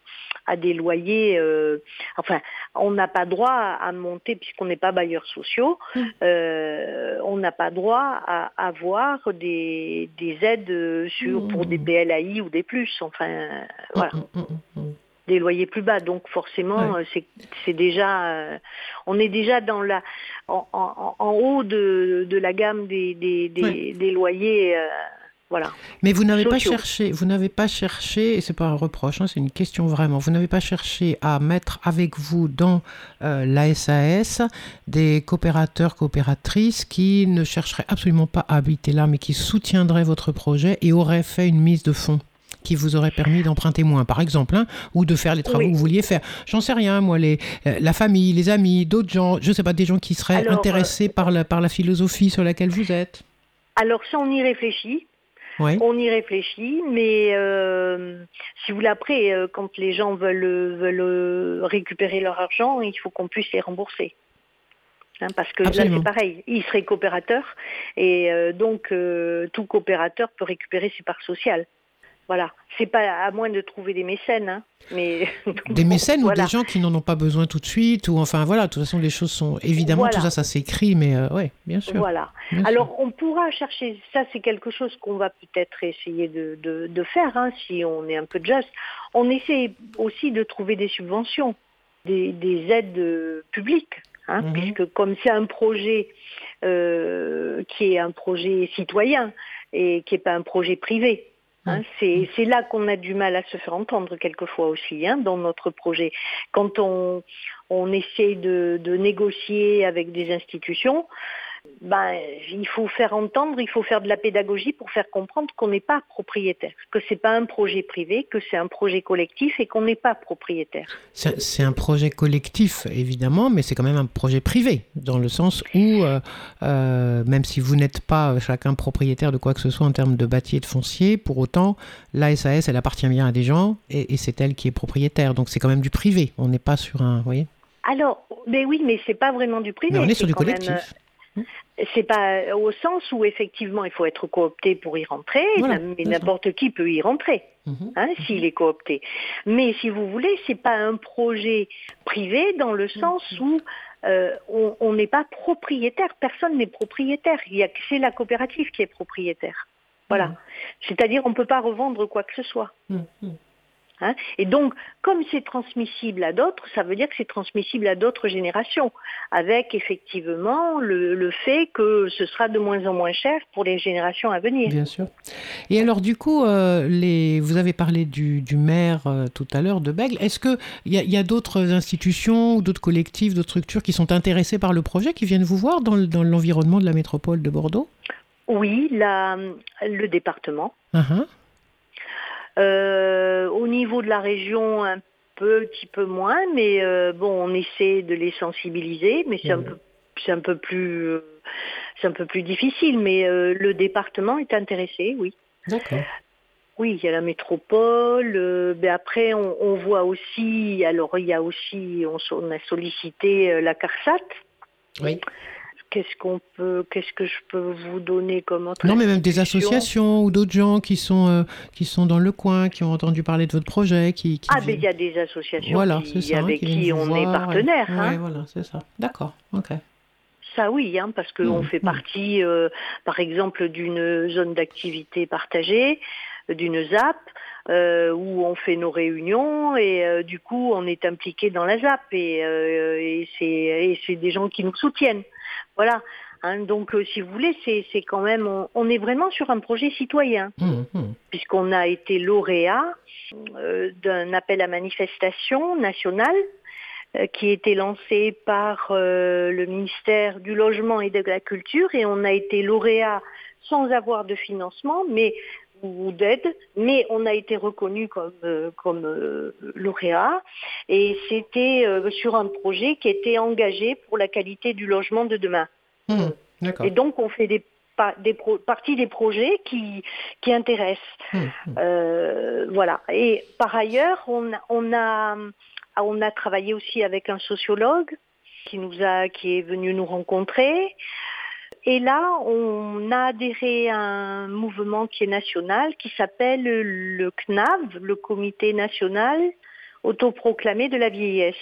S4: à des loyers. euh, enfin, on n'a pas droit à monter puisqu'on n'est pas bailleurs sociaux. Euh, on n'a pas droit à avoir des, des aides euh, sur pour des BLAI ou des plus. Enfin, voilà Des loyers plus bas. Donc forcément, euh, c'est c'est déjà, euh, on est déjà dans la, en, en- en haut de, de la gamme des, des, des,
S3: Ouais.
S4: des loyers. euh, voilà.
S3: Mais vous n'avez pas cherché, vous n'avez pas cherché, et c'est pas un reproche, hein, c'est une question vraiment, vous n'avez pas cherché à mettre avec vous dans euh, la SAS des coopérateurs, coopératrices qui ne chercheraient absolument pas à habiter là, mais qui soutiendraient votre projet et auraient fait une mise de fonds qui vous aurait permis d'emprunter moins, par exemple, hein, ou de faire les travaux
S4: Oui.
S3: que vous vouliez faire. J'en sais rien, moi, les, euh, la famille, les amis, d'autres gens, je sais pas, des gens qui seraient
S4: Alors, euh,
S3: intéressés par, la, par la philosophie sur laquelle vous êtes.
S4: Alors ça, on y réfléchit.
S3: Oui.
S4: On y réfléchit, mais euh, si vous voulez, après, euh, quand les gens veulent, veulent récupérer leur argent, il faut qu'on puisse les rembourser. Hein, parce que
S3: Absolument.
S4: là, c'est pareil. Ils seraient coopérateurs et euh, donc tout coopérateur peut récupérer ses parts sociales. Voilà. C'est pas à moins de trouver des mécènes, hein, mais
S3: Des mécènes
S4: Voilà.
S3: ou des gens qui n'en ont pas besoin tout de suite ou enfin voilà, de toute façon les choses sont évidemment
S4: Voilà.
S3: tout ça ça s'écrit mais euh, ouais, bien sûr.
S4: Voilà.
S3: bien sûr.
S4: Alors, on pourra chercher, ça c'est quelque chose qu'on va peut-être essayer de, de- de faire, hein, si on est un peu juste. On essaie aussi de trouver des subventions, des, des aides euh, publiques, hein,
S3: Mhm.
S4: puisque comme c'est un projet euh, qui est un projet citoyen et qui n'est pas un projet privé. Hein, c'est c'est là qu'on a du mal à se faire entendre quelquefois aussi hein, dans notre projet. Quand on, on essaie de, de négocier avec des institutions, ben, il faut faire entendre, il faut faire de la pédagogie pour faire comprendre qu'on n'est pas propriétaire, que c'est pas un projet privé, que c'est un projet collectif et qu'on n'est pas propriétaire.
S3: C'est un projet collectif évidemment, mais c'est quand même un projet privé dans le sens où euh, euh, même si vous n'êtes pas chacun propriétaire de quoi que ce soit en termes de bâti et de foncier, pour autant la SAS elle appartient bien à des gens et, et c'est elle qui est propriétaire, donc c'est quand même du privé. On n'est pas sur un, vous voyez,
S4: Alors, mais oui, mais c'est pas vraiment du privé.
S3: mais on est sur du
S4: même,
S3: collectif.
S4: C'est pas euh, au sens où effectivement il faut être coopté pour y rentrer,
S3: Voilà,
S4: mais n'importe qui peut y rentrer.
S3: Mhm.
S4: hein, s'il est coopté. Mais si vous voulez, c'est pas un projet privé dans le sens où euh, on n'est pas propriétaire. Personne n'est propriétaire. Il y a c'est la coopérative qui est propriétaire. Voilà.
S3: Mhm.
S4: C'est-à-dire on peut pas revendre quoi que ce soit. Hein. Et donc, comme c'est transmissible à d'autres, ça veut dire que c'est transmissible à d'autres générations, avec effectivement le, le fait que ce sera de moins en moins cher pour les générations à venir.
S3: Bien sûr. Et alors, du coup, euh, les... vous avez parlé du, du maire euh, tout à l'heure de Bègle. Est-ce qu'il y a, d'autres institutions ou d'autres collectifs, d'autres structures qui sont intéressées par le projet, qui viennent vous voir dans, le- dans l'environnement de la métropole de Bordeaux?
S4: Oui, la- le département.
S3: Ah, ah.
S4: Euh, au niveau de la région, un petit peu moins, mais euh, bon, on essaie de les sensibiliser, mais c'est un
S3: Mhm.
S4: peu, c'est un peu plus, euh, c'est un peu plus difficile. Mais euh, le département est intéressé, oui.
S3: D'accord.
S4: Oui, il y a la métropole. euh, ben après, on, on voit aussi, alors il y a aussi, on, a sollicité euh, la CARSAT.
S3: Oui.
S4: Qu'est-ce qu'on peut, qu'est-ce que je peux vous donner comme autre
S3: Non, mais même des associations ou d'autres gens qui sont, euh, qui sont dans le coin, qui ont entendu parler de votre projet, qui, qui
S4: Ah,
S3: viennent-
S4: il y a des associations
S3: Voilà,
S4: qui-
S3: c'est ça.
S4: avec qui on est partenaire.
S3: ouais.
S4: hein.
S3: Ouais, voilà, c'est ça. D'accord, ok.
S4: Ça oui, hein, parce qu'on fait partie, euh, par exemple, d'une zone d'activité partagée, euh, d'une ZAP, euh, où on fait nos réunions et euh, du coup on est impliqué dans la ZAP et, et c'est et c'est des gens qui nous soutiennent. Voilà. Hein, donc euh, si vous voulez, c'est c'est quand même, on, on est vraiment sur un projet citoyen
S3: Hum, hum.
S4: puisqu'on a été lauréat euh, d'un appel à manifestation national euh, qui a été lancé par euh, le ministère du Logement et de la Culture et on a été lauréat sans avoir de financement mais ou d'aide, mais on a été reconnu comme, euh, comme euh, lauréat et c'était euh, sur un projet qui était engagé pour la qualité du logement de demain.
S3: D'accord.
S4: Et donc on fait des, des pro- partie des projets qui, qui intéressent.
S3: Hum.
S4: Euh, voilà. Et par ailleurs, on, a- on, a, on a travaillé aussi avec un sociologue qui nous a, qui est venu nous rencontrer. Et là, on a adhéré à un mouvement qui est national, qui s'appelle le CNAV, le Comité national autoproclamé de la vieillesse.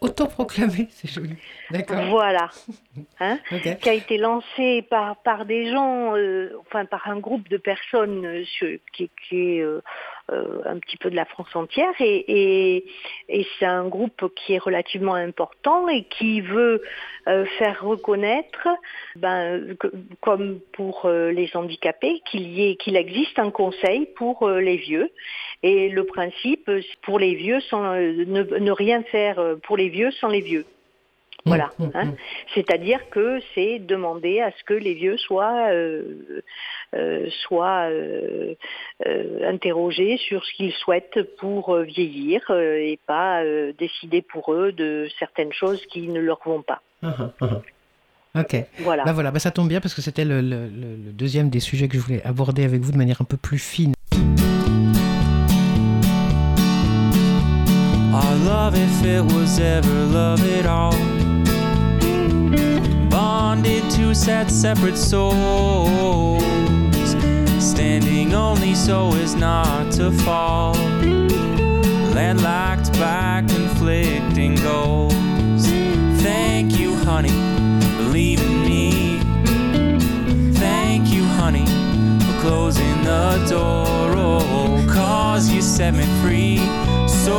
S3: Autoproclamé, c'est joli. D'accord.
S4: Voilà. Hein qui a été lancé par, par des gens, euh, enfin par un groupe de personnes euh, qui, qui est euh, un petit peu de la France entière et, c'est un groupe qui est relativement important et qui veut euh, faire reconnaître, ben, comme pour euh, les handicapés, qu'il qu'il existe un conseil pour euh, les vieux et le principe euh, pour les vieux sans euh, ne, rien faire euh, pour les vieux sans les vieux. Voilà.
S3: Hum, hum,
S4: hein.
S3: hum.
S4: C'est-à-dire que c'est demander à ce que les vieux soient, euh, euh, soient euh, euh, interrogés sur ce qu'ils souhaitent pour vieillir euh, et pas euh, décider pour eux de certaines choses qui ne leur vont pas.
S3: Ah, ah, ah. Ok.
S4: Voilà.
S3: Bah voilà, bah ça tombe bien parce que c'était le, le- le- le deuxième des sujets que je voulais aborder avec vous de manière un peu plus fine.
S6: Our love, if it was ever love at all, sad separate souls, standing only so as not to fall, landlocked by conflicting goals. Thank you, honey, believe in me. Thank you, honey, for closing the door. Oh, cause you set me free so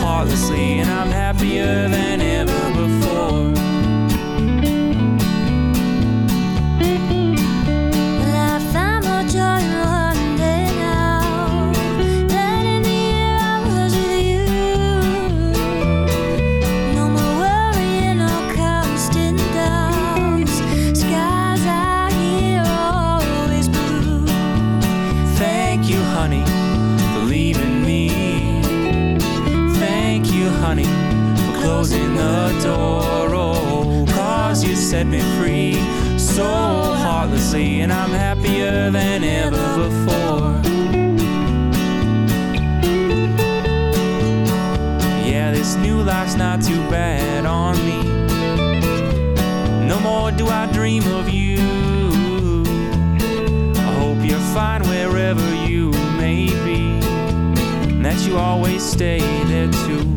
S6: heartlessly, and I'm happier than ever before. Honey, for leaving me. Thank you, honey, for closing the door. Oh, cause you set me free so heartlessly, and I'm happier than ever before. Yeah, this new life's not too bad on me. No more do I dream you always stay there too.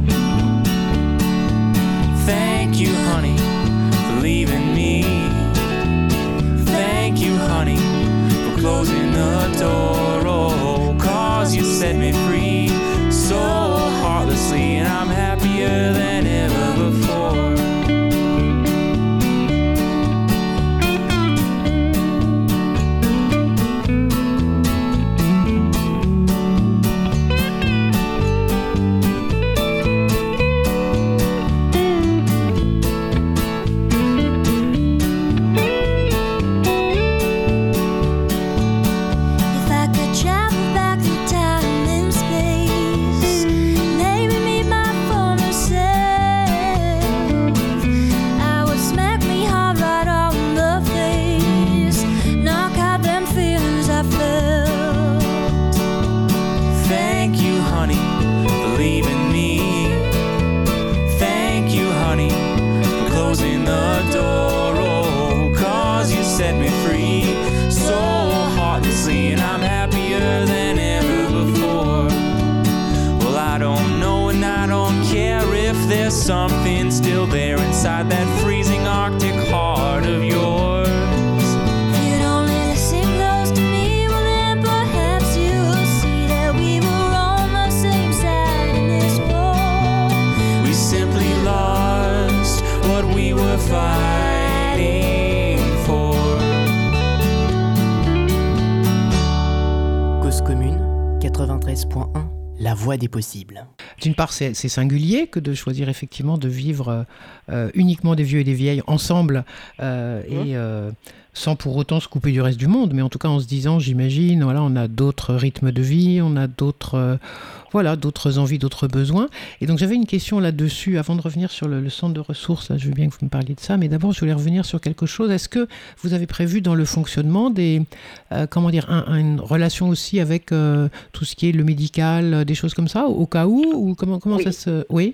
S6: Something still there inside that freezing Arctic heart of yours.
S7: If you'd only listen close to me, well then perhaps you'll see that we were on the same side in this war.
S6: We simply lost what we were fighting for.
S8: Cause commune 93.1, la voix des possibles.
S3: D'une part, c'est singulier que de choisir effectivement de vivre euh, uniquement des vieux et des vieilles ensemble euh, et euh, sans pour autant se couper du reste du monde, mais en tout cas en se disant, j'imagine, voilà, on a d'autres rythmes de vie, on a d'autres, euh, voilà, d'autres envies, d'autres besoins. Et donc j'avais une question là-dessus, avant de revenir sur le, le centre de ressources. Là, je veux bien que vous me parliez de ça, mais d'abord je voulais revenir sur quelque chose. Est-ce que vous avez prévu dans le fonctionnement des, euh, comment dire, un- un- une relation aussi avec euh, tout ce qui est le médical, des choses comme ça, au cas où, ou comment, comment
S4: Oui.
S3: ça se, oui?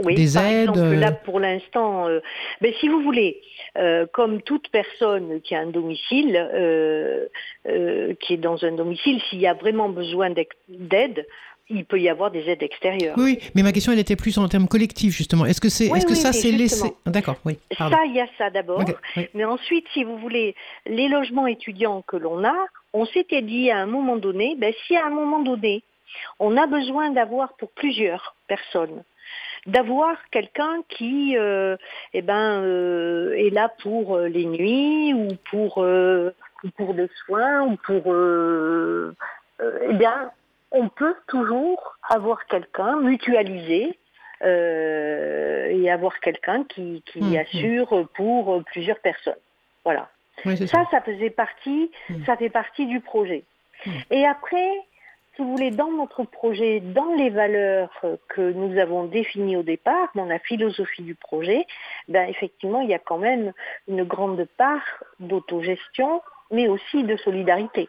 S4: Oui,
S3: Des
S4: par
S3: aides,
S4: exemple, là pour l'instant, euh, ben, si vous voulez, euh, comme toute personne qui a un domicile, euh, euh, qui est dans un domicile, s'il y a vraiment besoin d'aide, il peut y avoir des aides extérieures.
S3: Oui, mais ma question elle était plus en termes collectifs justement. Est-ce que c'est,
S4: Oui,
S3: est-ce que
S4: oui,
S3: ça c'est laissé
S4: justement.
S3: D'accord, oui. Pardon.
S4: Ça, il y a ça d'abord.
S3: Oui.
S4: Mais ensuite, si vous voulez, les logements étudiants que l'on a, on s'était dit à un moment donné, ben, si à un moment donné, on a besoin d'avoir pour plusieurs personnes, d'avoir quelqu'un qui euh, eh ben, euh, est là pour euh, les nuits ou pour, euh, ou pour des soins ou pour... euh, euh, eh bien, on peut toujours avoir quelqu'un mutualisé euh, et avoir quelqu'un qui, qui
S3: Mhm.
S4: assure pour plusieurs personnes. Voilà.
S3: Oui, ça.
S4: Ça, ça faisait partie,
S3: Mhm.
S4: ça fait partie du projet. Et après, si vous voulez, dans notre projet, dans les valeurs que nous avons définies au départ, dans la philosophie du projet, ben effectivement, il y a quand même une grande part d'autogestion, mais aussi de solidarité.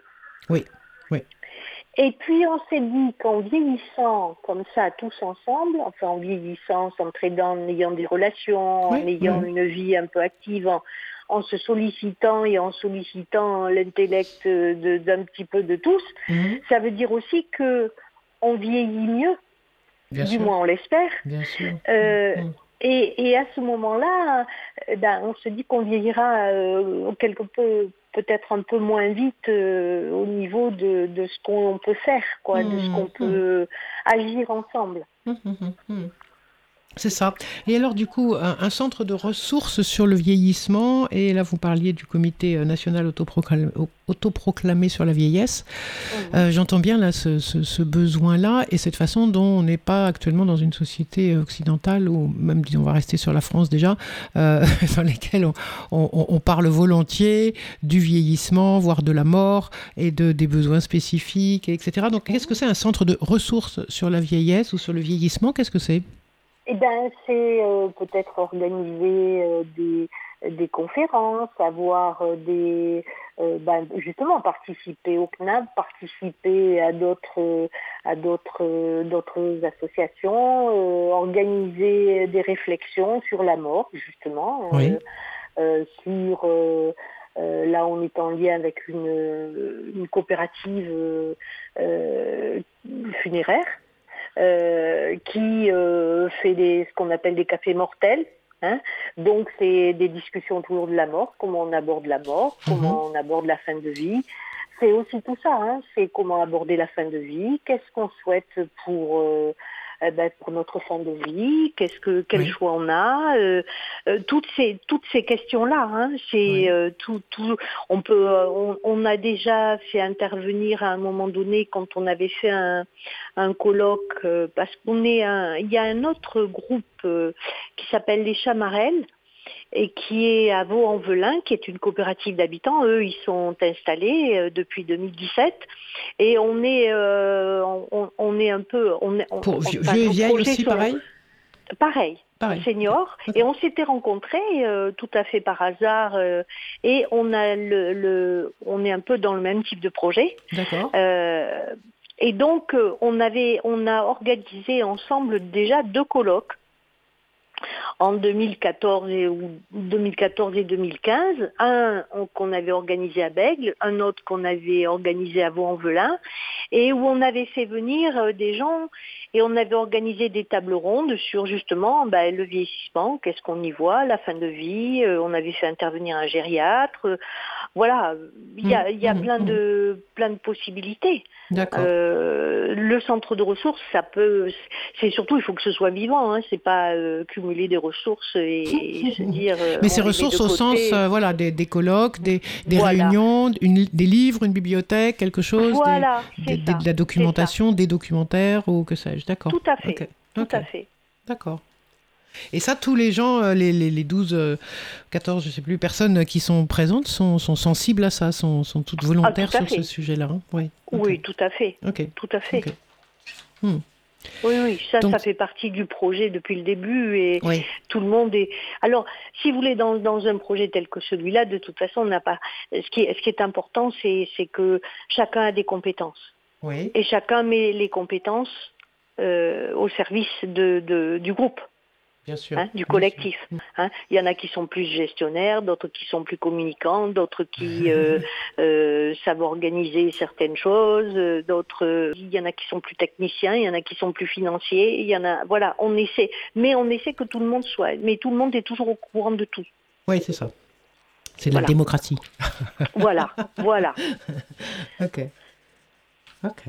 S3: Oui, oui.
S4: Et puis on s'est dit qu'en vieillissant comme ça tous ensemble, enfin en vieillissant, s'entraidant, en ayant des relations,
S3: Oui,
S4: en ayant
S3: oui.
S4: une vie un peu active, en, en se sollicitant et en sollicitant l'intellect d'un petit peu de tous,
S3: Mhm,
S4: ça veut dire aussi que on vieillit mieux,
S3: Bien
S4: du
S3: sûr.
S4: moins on l'espère. Euh,
S3: Mhm.
S4: et, et à ce moment-là, euh, ben, on se dit qu'on vieillira euh, quelque peu, peut-être un peu moins vite euh, au niveau de, de ce qu'on peut faire, quoi, de ce
S3: Mhm.
S4: qu'on peut agir ensemble.
S3: Hum, hum, hum, hum. C'est ça. Et alors, du coup, un, un centre de ressources sur le vieillissement, et là, vous parliez du comité euh, national autoproclamé, autoproclamé sur la vieillesse. Euh, J'entends bien là ce, ce- ce besoin-là et cette façon dont on n'est pas actuellement dans une société occidentale, ou même, disons, on va rester sur la France déjà, euh, dans lesquelles on, on- on parle volontiers du vieillissement, voire de la mort et de, des besoins spécifiques, etc. Donc, qu'est-ce que c'est un centre de ressources sur la vieillesse ou sur le vieillissement? Qu'est-ce que c'est?
S4: Eh ben, c'est euh, peut-être organiser euh, des, des conférences, avoir euh, des, ben, justement participer au CNAB, participer à d'autres, à d'autres, d'autres associations, organiser des réflexions sur la mort, justement,
S3: Oui.
S4: sur euh, là, on est en lien avec une, une coopérative euh, euh, funéraire euh, qui euh, fait des, ce qu'on appelle des cafés mortels. hein. Donc, c'est des discussions autour de la mort, comment on aborde la mort, comment on aborde la fin de vie. C'est aussi tout ça, hein. c'est comment aborder la fin de vie, qu'est-ce qu'on souhaite pour, euh, eh ben, pour notre fin de vie, qu'est-ce que quel
S3: Oui.
S4: choix on a, euh, euh, toutes ces toutes ces questions-là. Hein, c'est
S3: Oui.
S4: euh, tout tout. On peut, euh, on, on a déjà fait intervenir à un moment donné quand on avait fait un un colloque euh, parce qu'on est un, il y a un autre groupe euh, qui s'appelle les Chamarelles et qui est à Vaux-en-Velin, qui est une coopérative d'habitants. Eux, ils sont installés euh, depuis 2017 et on est, euh, on, on est un peu, on on-
S3: Pour vieux et vieilles aussi, pareil
S4: Pareil,
S3: Pareil.
S4: seniors.
S3: Ok.
S4: Et on s'était rencontrés euh, tout à fait par hasard euh, et on a le, le, on est un peu dans le même type de projet.
S3: D'accord.
S4: Euh, et donc, on avait, on a organisé ensemble déjà deux colloques en 2014 et, ou 2014 et 2015, un on- qu'on avait organisé à Bègle, un autre qu'on avait organisé à Vaux-en-Velin, et où on avait fait venir euh, des gens et on avait organisé des tables rondes sur justement ben, le vieillissement, qu'est-ce qu'on y voit, la fin de vie, euh, on avait fait intervenir un gériatre, euh, voilà, il y a, y a
S3: Mhm,
S4: plein
S3: mhm.
S4: de plein de possibilités. Euh, le centre de ressources, ça peut, c'est surtout, il faut que ce soit vivant, hein, c'est pas euh, cumuler des ressources et, se dire. euh,
S3: Mais ces ressources au
S4: côté.
S3: sens, euh, voilà, des, des colloques, des, des
S4: Voilà.
S3: réunions, une- des livres, une bibliothèque, quelque chose,
S4: Voilà,
S3: des- des- de la documentation, des documentaires ou que sais-je. D'accord.
S4: Tout à fait. Tout à fait.
S3: D'accord. Et ça, tous les gens, euh, les, les, les 12, euh, 14, je sais plus, personnes qui sont présentes sont, sont sensibles à ça, sont, sont toutes volontaires
S4: Ah, tout à
S3: sur ce sujet-là. hein Oui.
S4: Oui, tout à fait.
S3: Ok.
S4: Tout à fait.
S3: Hmm.
S4: Oui, oui, ça,
S3: Donc-
S4: ça fait partie du projet depuis le début et
S3: Oui.
S4: tout le monde est. Alors, si vous voulez, dans, dans un projet tel que celui-là, de toute façon, on n'a pas. Ce qui est, ce qui est important, c'est que chacun a des compétences
S3: Oui.
S4: et chacun met les compétences euh, au service de, de- du groupe.
S3: Bien sûr.
S4: hein, du collectif.
S3: sûr.
S4: hein. Il y en a qui sont plus gestionnaires, d'autres qui sont plus communicants, d'autres qui euh, euh, savent organiser certaines choses, euh, d'autres, il y en a qui sont plus techniciens, il y en a qui sont plus financiers, il y en a, voilà, on essaie, mais on essaie que tout le monde soit, mais tout le monde est toujours au courant de tout.
S3: Oui, c'est ça. C'est de la démocratie.
S4: Voilà, voilà.
S3: Ok. Ok.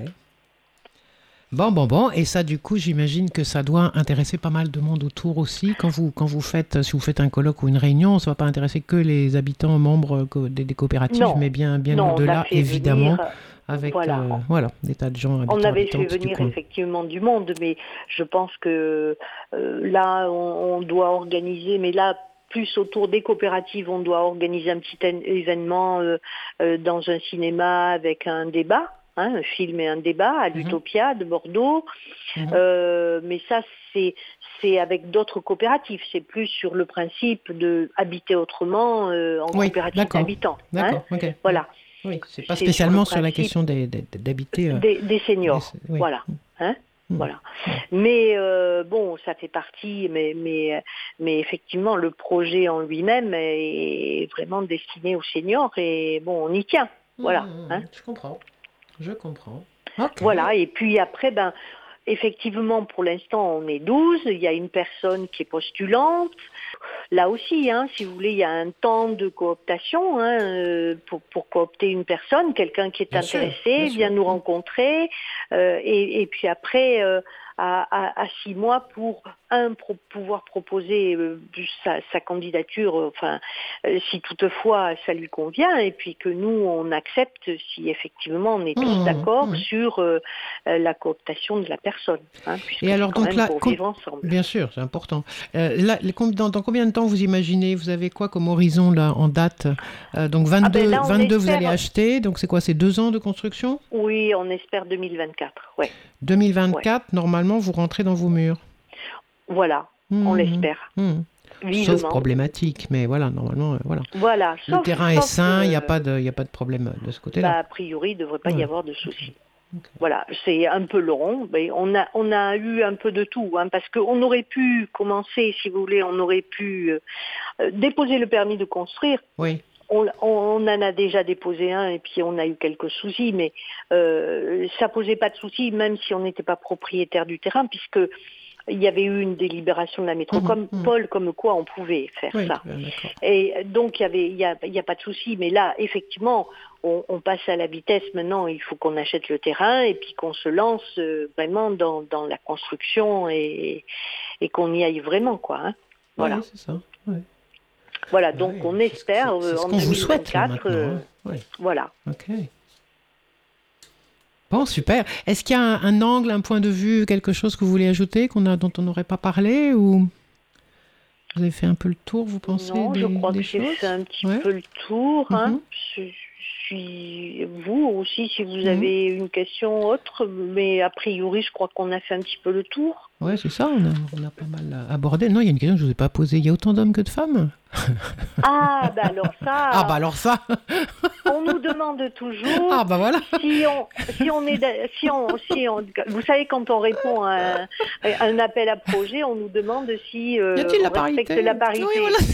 S3: Bon, bon, bon. Et ça, du coup, j'imagine que ça doit intéresser pas mal de monde autour aussi. Quand vous, quand vous faites, si vous faites un colloque ou une réunion, ça va pas intéresser que les habitants membres des, des coopératives,
S4: Non.
S3: mais bien, bien au-delà, évidemment,
S4: venir,
S3: avec
S4: voilà.
S3: euh, voilà, des tas de gens.
S4: On avait fait venir effectivement du monde, mais je pense que euh, là, on, on doit organiser, mais là, plus autour des coopératives, on doit organiser un petit événement euh, euh, dans un cinéma avec un débat. Hein, un film et un débat à l'Utopia de Bordeaux,
S3: Mhm.
S4: Euh, mais ça c'est c'est avec d'autres coopératives, c'est plus sur le principe de habiter autrement euh, en
S3: Oui,
S4: coopérative d'habitants. hein.
S3: D'accord, ok.
S4: Voilà,
S3: Oui, c'est pas spécialement
S4: sur
S3: la question des- des- d'habiter. euh,
S4: des, des seniors.
S3: oui.
S4: Voilà. Hein
S3: Mm.
S4: voilà. Mais bon, ça fait partie, mais, mais, mais effectivement, le projet en lui-même est vraiment destiné aux seniors et bon, on y tient. Voilà.
S3: Mhm,
S4: hein.
S3: Je comprends. Je comprends.
S4: Voilà. Et puis après, ben, effectivement, pour l'instant, on est 12. Il y a une personne qui est postulante. Là aussi, hein, si vous voulez, il y a un temps de cooptation hein, euh, pour, pour coopter une personne, quelqu'un qui est
S3: Bien sûr,
S4: intéressé,
S3: sûr.
S4: vient nous rencontrer, euh, et, et puis après, euh, à, à- à six mois pour un pro- pouvoir proposer euh, sa, sa candidature, euh, enfin, euh, si toutefois ça lui convient, et puis que nous on accepte si effectivement on est tous
S3: Mmh,
S4: d'accord
S3: mmh.
S4: sur euh, la cooptation de la personne. hein,
S3: Et alors, donc là. Bien sûr, c'est important. Là, dans, dans combien de temps vous imaginez Vous avez quoi comme horizon là en date? Donc 22,
S4: Ah ben là, on
S3: 22 vous
S4: espère-
S3: allez acheter. Donc c'est quoi C'est deux ans de construction?
S4: Oui, on espère 2024. Ouais,
S3: 2024, normalement, vous rentrez dans vos murs.
S4: Voilà, on
S3: Mhm,
S4: l'espère
S3: mhm. Sauf problématique, mais voilà, normalement, euh, voilà.
S4: Voilà.
S3: Le terrain est sain, il n'y a pas de, il y a pas de problème euh, de ce
S4: Bah,
S3: côté-là.
S4: a priori, il ne devrait pas
S3: Ouais.
S4: y avoir de soucis. Voilà, c'est un peu long, mais on a, on a eu un peu de tout, hein, parce qu'on aurait pu commencer, si vous voulez, on aurait pu euh, euh, déposer le permis de construire.
S3: oui,
S4: On, on en a déjà déposé un et puis on a eu quelques soucis, mais euh, ça posait pas de soucis, même si on n'était pas propriétaire du terrain, puisque il y avait eu une délibération de la métropole,
S3: Mhm, mhm.
S4: Paul, comme quoi on pouvait faire
S3: oui,
S4: ça.
S3: d'accord.
S4: Et donc il y avait, il y a, il y a pas de souci, mais là effectivement, on, on passe à la vitesse maintenant. Il faut qu'on achète le terrain et puis qu'on se lance euh, vraiment dans, dans la construction et, et qu'on y aille vraiment quoi. hein. Voilà,
S3: Oui, c'est ça. ouais.
S4: voilà. Donc
S3: Ouais,
S4: on
S3: ce-
S4: espère
S3: c'est
S4: euh,
S3: ce
S4: en
S3: qu'on vous souhaite
S4: 2024. euh,
S3: hein. Ouais.
S4: voilà.
S3: Bon, super. Est-ce qu'il y a un, un angle, un point de vue, quelque chose que vous voulez ajouter qu'on a, dont on n'aurait pas parlé ou vous avez fait un peu le tour, vous pensez
S4: non,
S3: des,
S4: je crois que j'ai fait un petit
S3: Ouais.
S4: peu le tour. hein.
S3: Mhm.
S4: Je- vous aussi, si vous
S3: Mhm.
S4: avez une question autre, mais a priori, je crois qu'on a fait un petit peu le tour.
S3: Ouais, c'est ça, on a, on a pas mal abordé. Non, il y a une question que je ne vous ai pas posée. Il y a autant d'hommes que de femmes?
S4: Ah, bah alors ça,
S3: Ah, bah alors ça
S4: on nous demande toujours
S3: Ah, bah voilà
S4: si on, si on est, si on, si on, vous savez, quand on répond à un, à un appel à projet, on nous demande si euh, on
S3: la parité
S4: respecte la parité.
S3: Oui, voilà.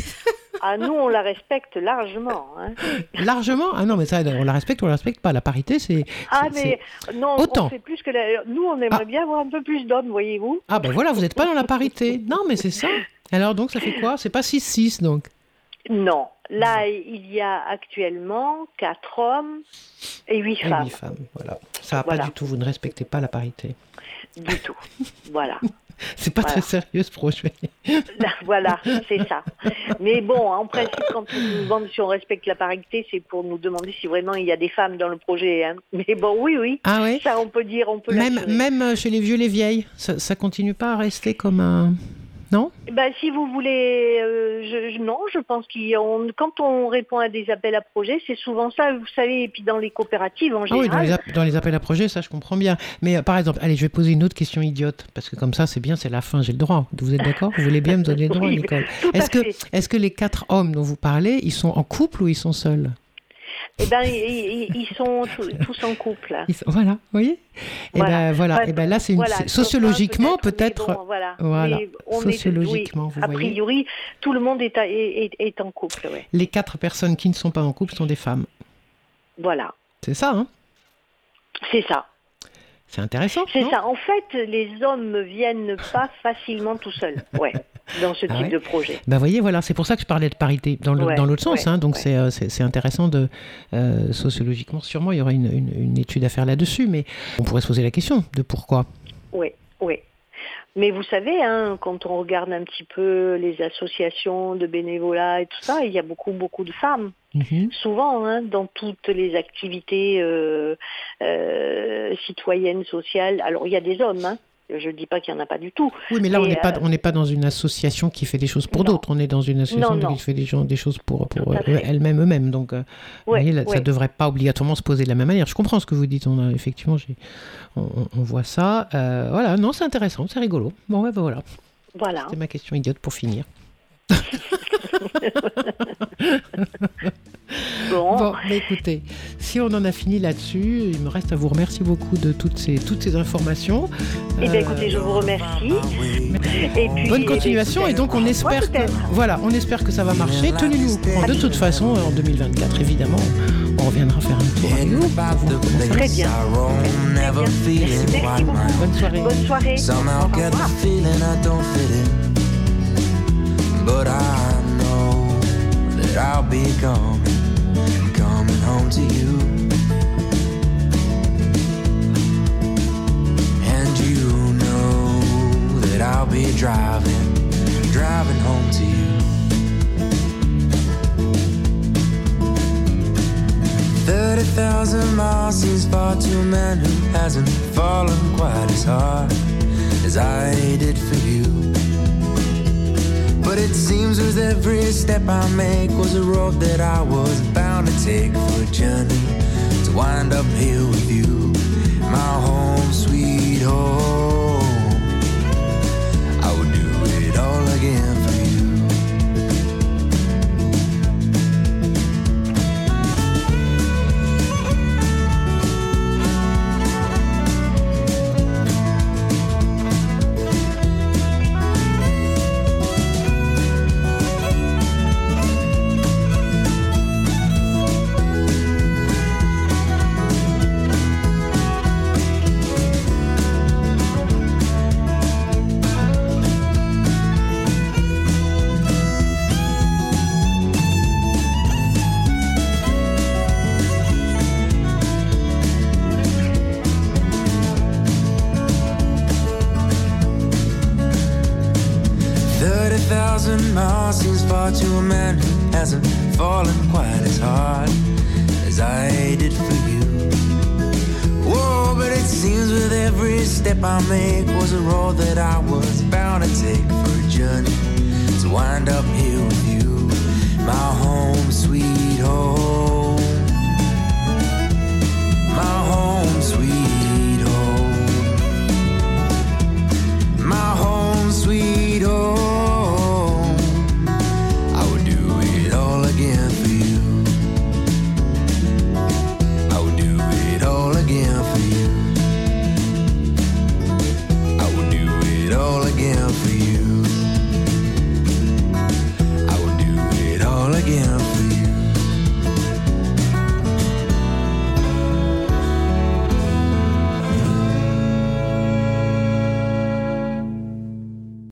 S4: Ah, nous, on la respecte largement. hein.
S3: Largement Ah non, mais ça, on la respecte ou on la respecte pas. La parité, c'est.
S4: Ah, mais non,
S3: Autant.
S4: on fait plus que la... Nous, on aimerait
S3: Ah.
S4: bien avoir un peu plus d'hommes, voyez-vous.
S3: Ah, ben voilà, vous n'êtes pas dans la parité. Non, mais c'est ça. Alors, donc, ça fait quoi? C'est pas 6-6, donc?
S4: Non. Là, il y a actuellement quatre hommes et huit
S3: Et
S4: femmes.
S3: huit femmes, voilà. Ça va
S4: Voilà.
S3: pas du tout, vous ne respectez pas la parité.
S4: Du tout. Voilà.
S3: C'est pas
S4: Voilà.
S3: très sérieux ce projet.
S4: Là, voilà, c'est ça. Mais bon, en principe, quand on nous demande si on respecte la parité, c'est pour nous demander si vraiment il y a des femmes dans le projet. hein. Mais bon, oui, oui.
S3: Ah ouais
S4: Ça, on peut dire, on peut
S3: même, même euh, chez les vieux, les vieilles, ça, ça continue pas à rester comme un. Non
S4: Ben, si vous voulez, euh, je, non, je pense qu'on, quand on répond à des appels à projets, c'est souvent ça, vous savez, et puis dans les coopératives en
S3: Ah oui, dans
S4: général.
S3: les, app- dans les appels à projets, ça je comprends bien. Mais euh, par exemple, allez, je vais poser une autre question idiote, parce que comme ça c'est bien, c'est la fin, j'ai le droit. Vous êtes d'accord Vous voulez bien me donner le droit,
S4: Oui,
S3: Nicole Est-ce que, est que les quatre hommes dont vous parlez, ils sont en couple ou ils sont seuls?
S4: Eh ben, ils, sont tous, en couple.
S3: Sont- Voilà, vous voyez Et
S4: Voilà.
S3: ben voilà,
S4: Enfin,
S3: et ben là c'est une-
S4: voilà,
S3: sociologiquement peut-être.
S4: bon, voilà. est-
S3: sociologiquement,
S4: oui,
S3: vous
S4: a
S3: voyez.
S4: priori, tout le monde est, à- est, est- est en couple, ouais.
S3: Les quatre personnes qui ne sont pas en couple sont des femmes.
S4: Voilà,
S3: C'est ça, hein?
S4: C'est ça.
S3: C'est intéressant.
S4: C'est ça. En fait, les hommes ne viennent pas facilement tout seuls, ouais, dans ce
S3: Ah
S4: type
S3: ouais
S4: de projet.
S3: Ben voyez, voilà, c'est pour ça que je parlais de parité dans
S4: Ouais,
S3: l'autre sens.
S4: ouais,
S3: hein, donc c'est, euh, c'est intéressant de euh, sociologiquement, sûrement il y aura une, une- une étude à faire là-dessus, mais on pourrait se poser la question de pourquoi.
S4: Oui, oui. Mais vous savez, hein, quand on regarde un petit peu les associations de bénévolat et tout ça, il y a beaucoup, beaucoup de femmes.
S3: Mhm.
S4: Souvent, hein, dans toutes les activités euh, euh, citoyennes, sociales. Alors, il y a des hommes, hein. Je ne dis pas qu'il n'y en a pas du tout.
S3: Oui, mais là on n'est pas
S4: euh,
S3: pas dans une association qui fait des choses pour d'autres. On est dans une association
S4: Non, non.
S3: qui fait des, gens, des choses pour, pour euh,
S4: fait.
S3: elles-mêmes eux-mêmes. Donc euh, vous voyez, là, ça ne devrait pas obligatoirement se poser de la même manière. Je comprends ce que vous dites. On a effectivement, on voit ça. Euh, voilà, non, c'est intéressant, c'est rigolo. Bon, ouais, ben voilà.
S4: Voilà.
S3: C'était ma question idiote pour finir.
S4: Bon,
S3: Bon, mais écoutez, si on en a fini là-dessus, il me reste à vous remercier beaucoup de toutes ces, toutes ces informations.
S4: eh bien,
S3: Euh,
S4: écoutez, je vous remercie. Et puis,
S3: Bonne continuation et donc on
S4: ouais,
S3: espère que voilà, on espère que ça va marcher. Tenez-nous au courant. De toute façon, en 2024, évidemment, on reviendra faire un tour avec vous.
S4: Très bien.
S3: Bonne soirée.
S4: Bonne soirée. Au revoir.
S9: I'll be coming, coming home to you. And you know that I'll be driving, driving home to you. Thirty thousand miles seems far to a man who hasn't fallen quite as hard as I did for you. But it seems with every step I make was a road that I was bound to take for a journey